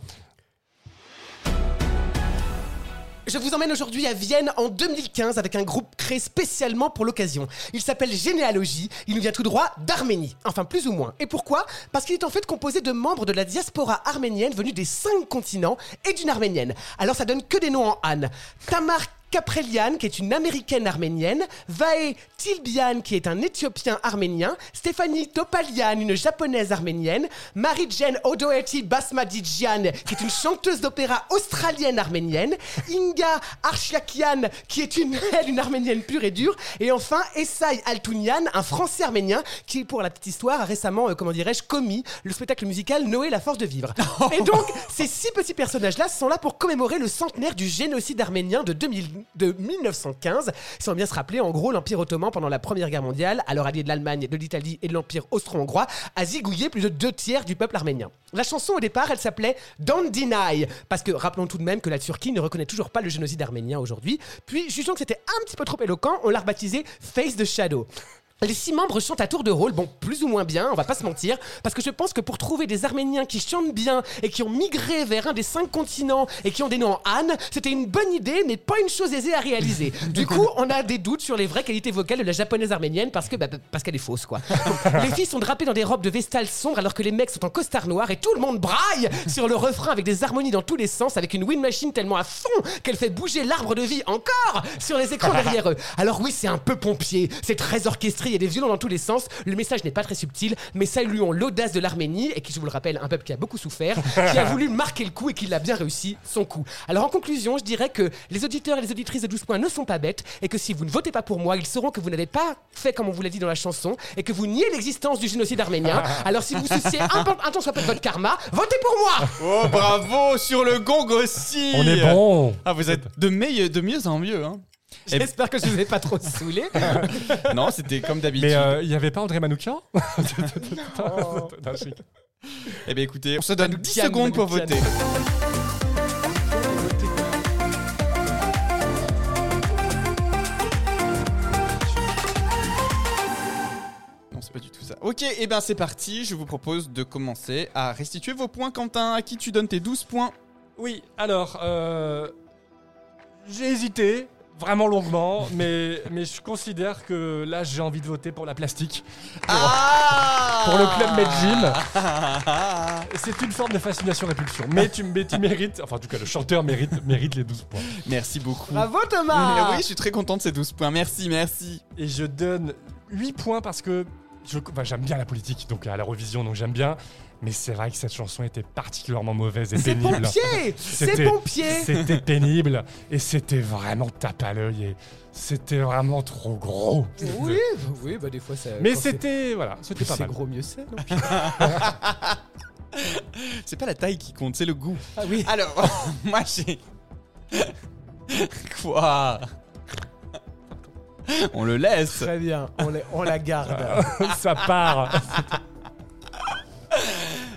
Je vous emmène aujourd'hui à Vienne en 2015 avec un groupe créé spécialement pour l'occasion. Il s'appelle Généalogie, il nous vient tout droit d'Arménie, enfin plus ou moins. Et pourquoi? Parce qu'il est en fait composé de membres de la diaspora arménienne venus des cinq continents et d'une arménienne. Alors ça donne que des noms en Anne. Tamar Kaprelian, qui est une américaine arménienne, Vae Tilbian, qui est un éthiopien arménien, Stéphanie Topalian, une japonaise arménienne, Marie-Jane Odoeti Basmadjian, qui est une chanteuse d'opéra australienne arménienne, Inga Arshakian, qui est une, <laughs> elle, une arménienne pure et dure, et enfin Essay Altounian, un français arménien, qui, pour la petite histoire, a récemment, euh, comment dirais-je, commis le spectacle musical Noé, la force de vivre. <laughs> Et donc, ces six petits personnages-là sont là pour commémorer le centenaire du génocide arménien de, 2000 de 1915. Si on bien se rappeler, en gros, l'Empire ottoman, pendant la Première Guerre mondiale, alors allié de l'Allemagne, de l'Italie et de l'Empire austro-hongrois, a zigouillé plus de deux tiers du peuple arménien. La chanson, au départ, elle s'appelait Don't Deny, parce que rappelons tout de même que la Turquie ne reconnaît toujours pas le génocide arménien aujourd'hui. Puis, jugeant que c'était un petit peu trop éloquent, on l'a rebaptisé Face the Shadow. Les six membres chantent à tour de rôle, bon, plus ou moins bien, on va pas se mentir, parce que je pense que pour trouver des Arméniens qui chantent bien et qui ont migré vers un des cinq continents et qui ont des noms en Anne, c'était une bonne idée, mais pas une chose aisée à réaliser. <laughs> Du coup, on a des doutes sur les vraies qualités vocales de la japonaise arménienne parce que bah, parce qu'elle est fausse, quoi. Donc, <laughs> les filles sont drapées dans des robes de vestale sombres alors que les mecs sont en costard noir et tout le monde braille sur le refrain avec des harmonies dans tous les sens, avec une wind machine tellement à fond qu'elle fait bouger l'arbre de vie encore sur les écrans <laughs> derrière eux. Alors oui, c'est un peu pompier, c'est très orchestré, il y a des violons dans tous les sens. Le message n'est pas très subtil, mais saluons l'audace de l'Arménie et qui, je vous le rappelle, un peuple qui a beaucoup souffert, qui a <laughs> voulu marquer le coup et qui l'a bien réussi son coup. Alors en conclusion, je dirais que les auditeurs et les auditrices de 12 points ne sont pas bêtes et que si vous ne votez pas pour moi, ils sauront que vous n'avez pas fait comme on vous l'a dit dans la chanson et que vous niez l'existence du génocide arménien. <laughs> Alors si vous souciez un, peu- un temps soit peu de votre karma, votez pour moi Oh, bravo sur le gong aussi On est bon. Ah, vous êtes de, meille- de mieux en mieux, hein <laughs> J'espère que je vous ai pas trop saoulé. <laughs> Non, c'était comme d'habitude. Mais euh, il n'y avait pas André Manoukian. <laughs> Eh bien écoutez, on se donne 10 Manoukian, secondes pour Manoukian. voter. Non, c'est pas du tout ça. Ok, et ben c'est parti, je vous propose de commencer à restituer vos points, Quentin. À qui tu donnes tes 12 points? Oui, alors, euh, j'ai hésité vraiment longuement, mais, mais je considère que là, j'ai envie de voter pour la plastique. Ah Pour le club Med Gym. C'est une forme de fascination-répulsion. Mais tu, mais tu mérites, enfin en tout cas le chanteur mérite, mérite les 12 points. Merci beaucoup. Bravo Eh Thomas oui, je suis très content de ces 12 points. Merci, merci. Et je donne 8 points parce que je- enfin, j'aime bien la politique, donc à l'Eurovision, donc j'aime bien. Mais c'est vrai que cette chanson était particulièrement mauvaise et C'est pénible. pompier C'est C'était- pompier C'était pénible et c'était vraiment tape à l'œil et c'était vraiment trop gros. Oui, oui, bah des fois ça. Mais c'est- c'était voilà, c'était pas c'est mal. gros mieux c'est, <laughs> C'est pas la taille qui compte, c'est le goût. Ah oui. Alors, <laughs> moi j'ai. <laughs> Quoi? On le laisse. Très bien, on, on la garde. Ça part.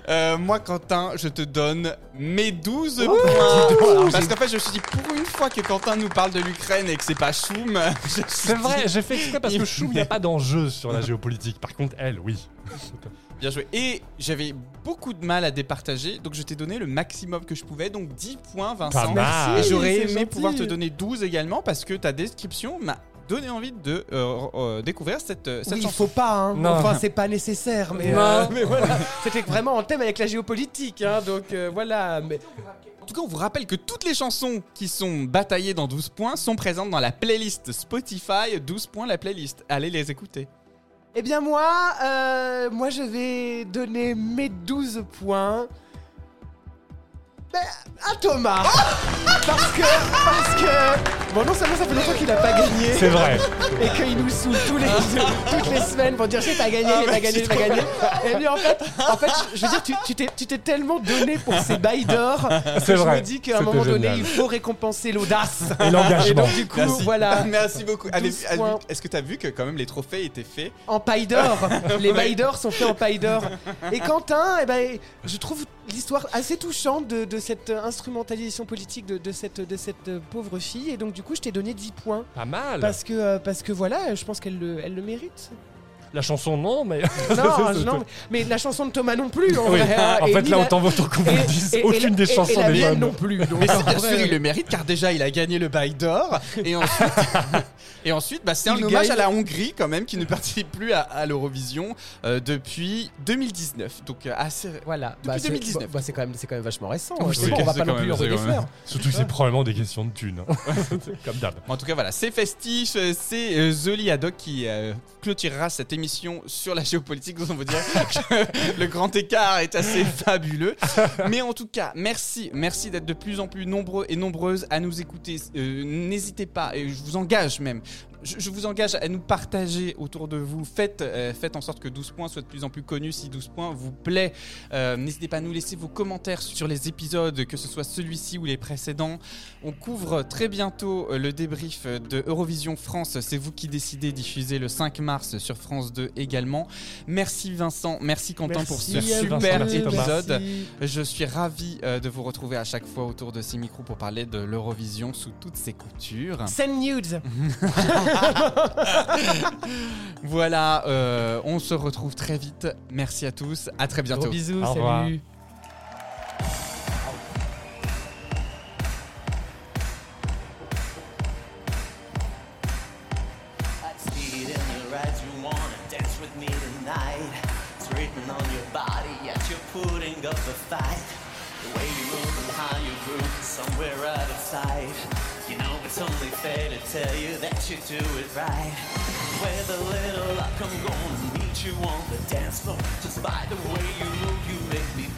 Euh, moi, Quentin, je te donne mes 12 dis points. Parce qu'en fait, je me suis dit, pour une fois que Quentin nous parle de l'Ukraine et que c'est pas Choum, <laughs> C'est vrai, j'ai fait exprès parce que Chou, il n'y a pas d'enjeu sur la géopolitique. Par contre, elle, oui. Bien joué. Et j'avais beaucoup de mal à départager, donc je t'ai donné le maximum que je pouvais, donc 10 points, Vincent. Pas mal. Et j'aurais aimé gentil. pouvoir te donner 12 également parce que ta description m'a donné envie de euh, euh, découvrir cette, euh, cette Oui, il faut pas, hein. Non. enfin c'est pas nécessaire, mais, euh, <laughs> mais voilà, <laughs> c'était vraiment en thème avec la géopolitique, hein, donc euh, voilà. Mais... En tout cas, on vous rappelle que toutes les chansons qui sont bataillées dans 12 points sont présentes dans la playlist Spotify 12 points la playlist. Allez les écouter. Eh bien moi, euh, moi je vais donner mes 12 points ben, à Thomas. <laughs> parce que, parce que, bon non seulement ça fait longtemps qu'il n'a pas gagné, C'est vrai. et qu'il nous saoule tous les, <laughs> toutes les semaines pour dire j'ai pas gagné, j'ai pas gagné, j'ai pas gagné. Et bien en fait, en fait, je veux dire, tu tu t'es tu t'es tellement donné pour ces bails d'or C'est que je vrai. me dis qu'à un C'était moment donné, génial. il faut récompenser l'audace. Et l'engagement. Et donc du coup, Merci. voilà, <laughs> Merci beaucoup. Allez, 12 allez, points. Est-ce que tu as vu que quand même les trophées étaient faits? En paille d'or. Les pailles d'or sont faits en paille d'or. Et Quentin, eh ben, je trouve l'histoire assez touchante de, de cette instrumentalisation politique de, de cette, de cette euh, pauvre fille. Et donc, du coup, je t'ai donné 10 points. Pas mal. Parce que, euh, parce que voilà, je pense qu'elle le, elle le mérite. La chanson, non, mais. Non, <laughs> non, mais la chanson de Thomas non plus. En, Oui. vrai, hein. En fait, là, la- autant autant qu'on vous le dise. Aucune des et- chansons et la des non plus. Donc, Mais bien vrai, sûr, il le mérite car déjà il a gagné le bail d'or et ensuite, <laughs> et ensuite bah, c'est un hommage gagne. à la Hongrie quand même qui ne participe plus à, à l'Eurovision euh, depuis 2019. Donc euh, assez. Voilà, Depuis bah, c'est 2019. bah, bah, c'est quand, même- c'est quand même vachement récent. Oui, bon, on va pas non plus le. <laughs> Surtout que c'est probablement des questions de thunes. hein. Comme d'hab. En tout cas voilà, c'est festif, euh, c'est euh, Zoli Haddock qui euh, clôturera cette émission sur la géopolitique. Donc on veut dire <laughs> que le grand écart est assez fabuleux. Mais en tout cas, merci, merci d'être de plus en plus nombreux et nombreuses à nous écouter. Euh, N'hésitez pas, et je vous engage même. Je, je vous engage à nous partager autour de vous. Faites, euh, faites en sorte que 12 points soit de plus en plus connu si 12 points vous plaît. Euh, N'hésitez pas à nous laisser vos commentaires sur les épisodes, que ce soit celui-ci ou les précédents. On couvre très bientôt euh, le débrief de Eurovision France. C'est vous qui décidez, diffuser le 5 mars sur France 2 également. Merci Vincent, merci Quentin pour ce super Vincent, épisode. merci. Je suis ravi de vous retrouver à chaque fois autour de ces micros pour parler de l'Eurovision sous toutes ses coutures. Send nudes. <laughs> <laughs> Voilà, euh, on se retrouve très vite. Merci à tous, à très bientôt. Gros bisous, Au salut. I see it in your eyes, you wanna dance with me tonight. It's written on your body, yet you're putting up a fight. The way you move and how you groove, somewhere out of sight. You know it's only fair to tell you that you do it right. With a little luck, I'm gonna meet you on the dance floor. Just by the way you move, you make me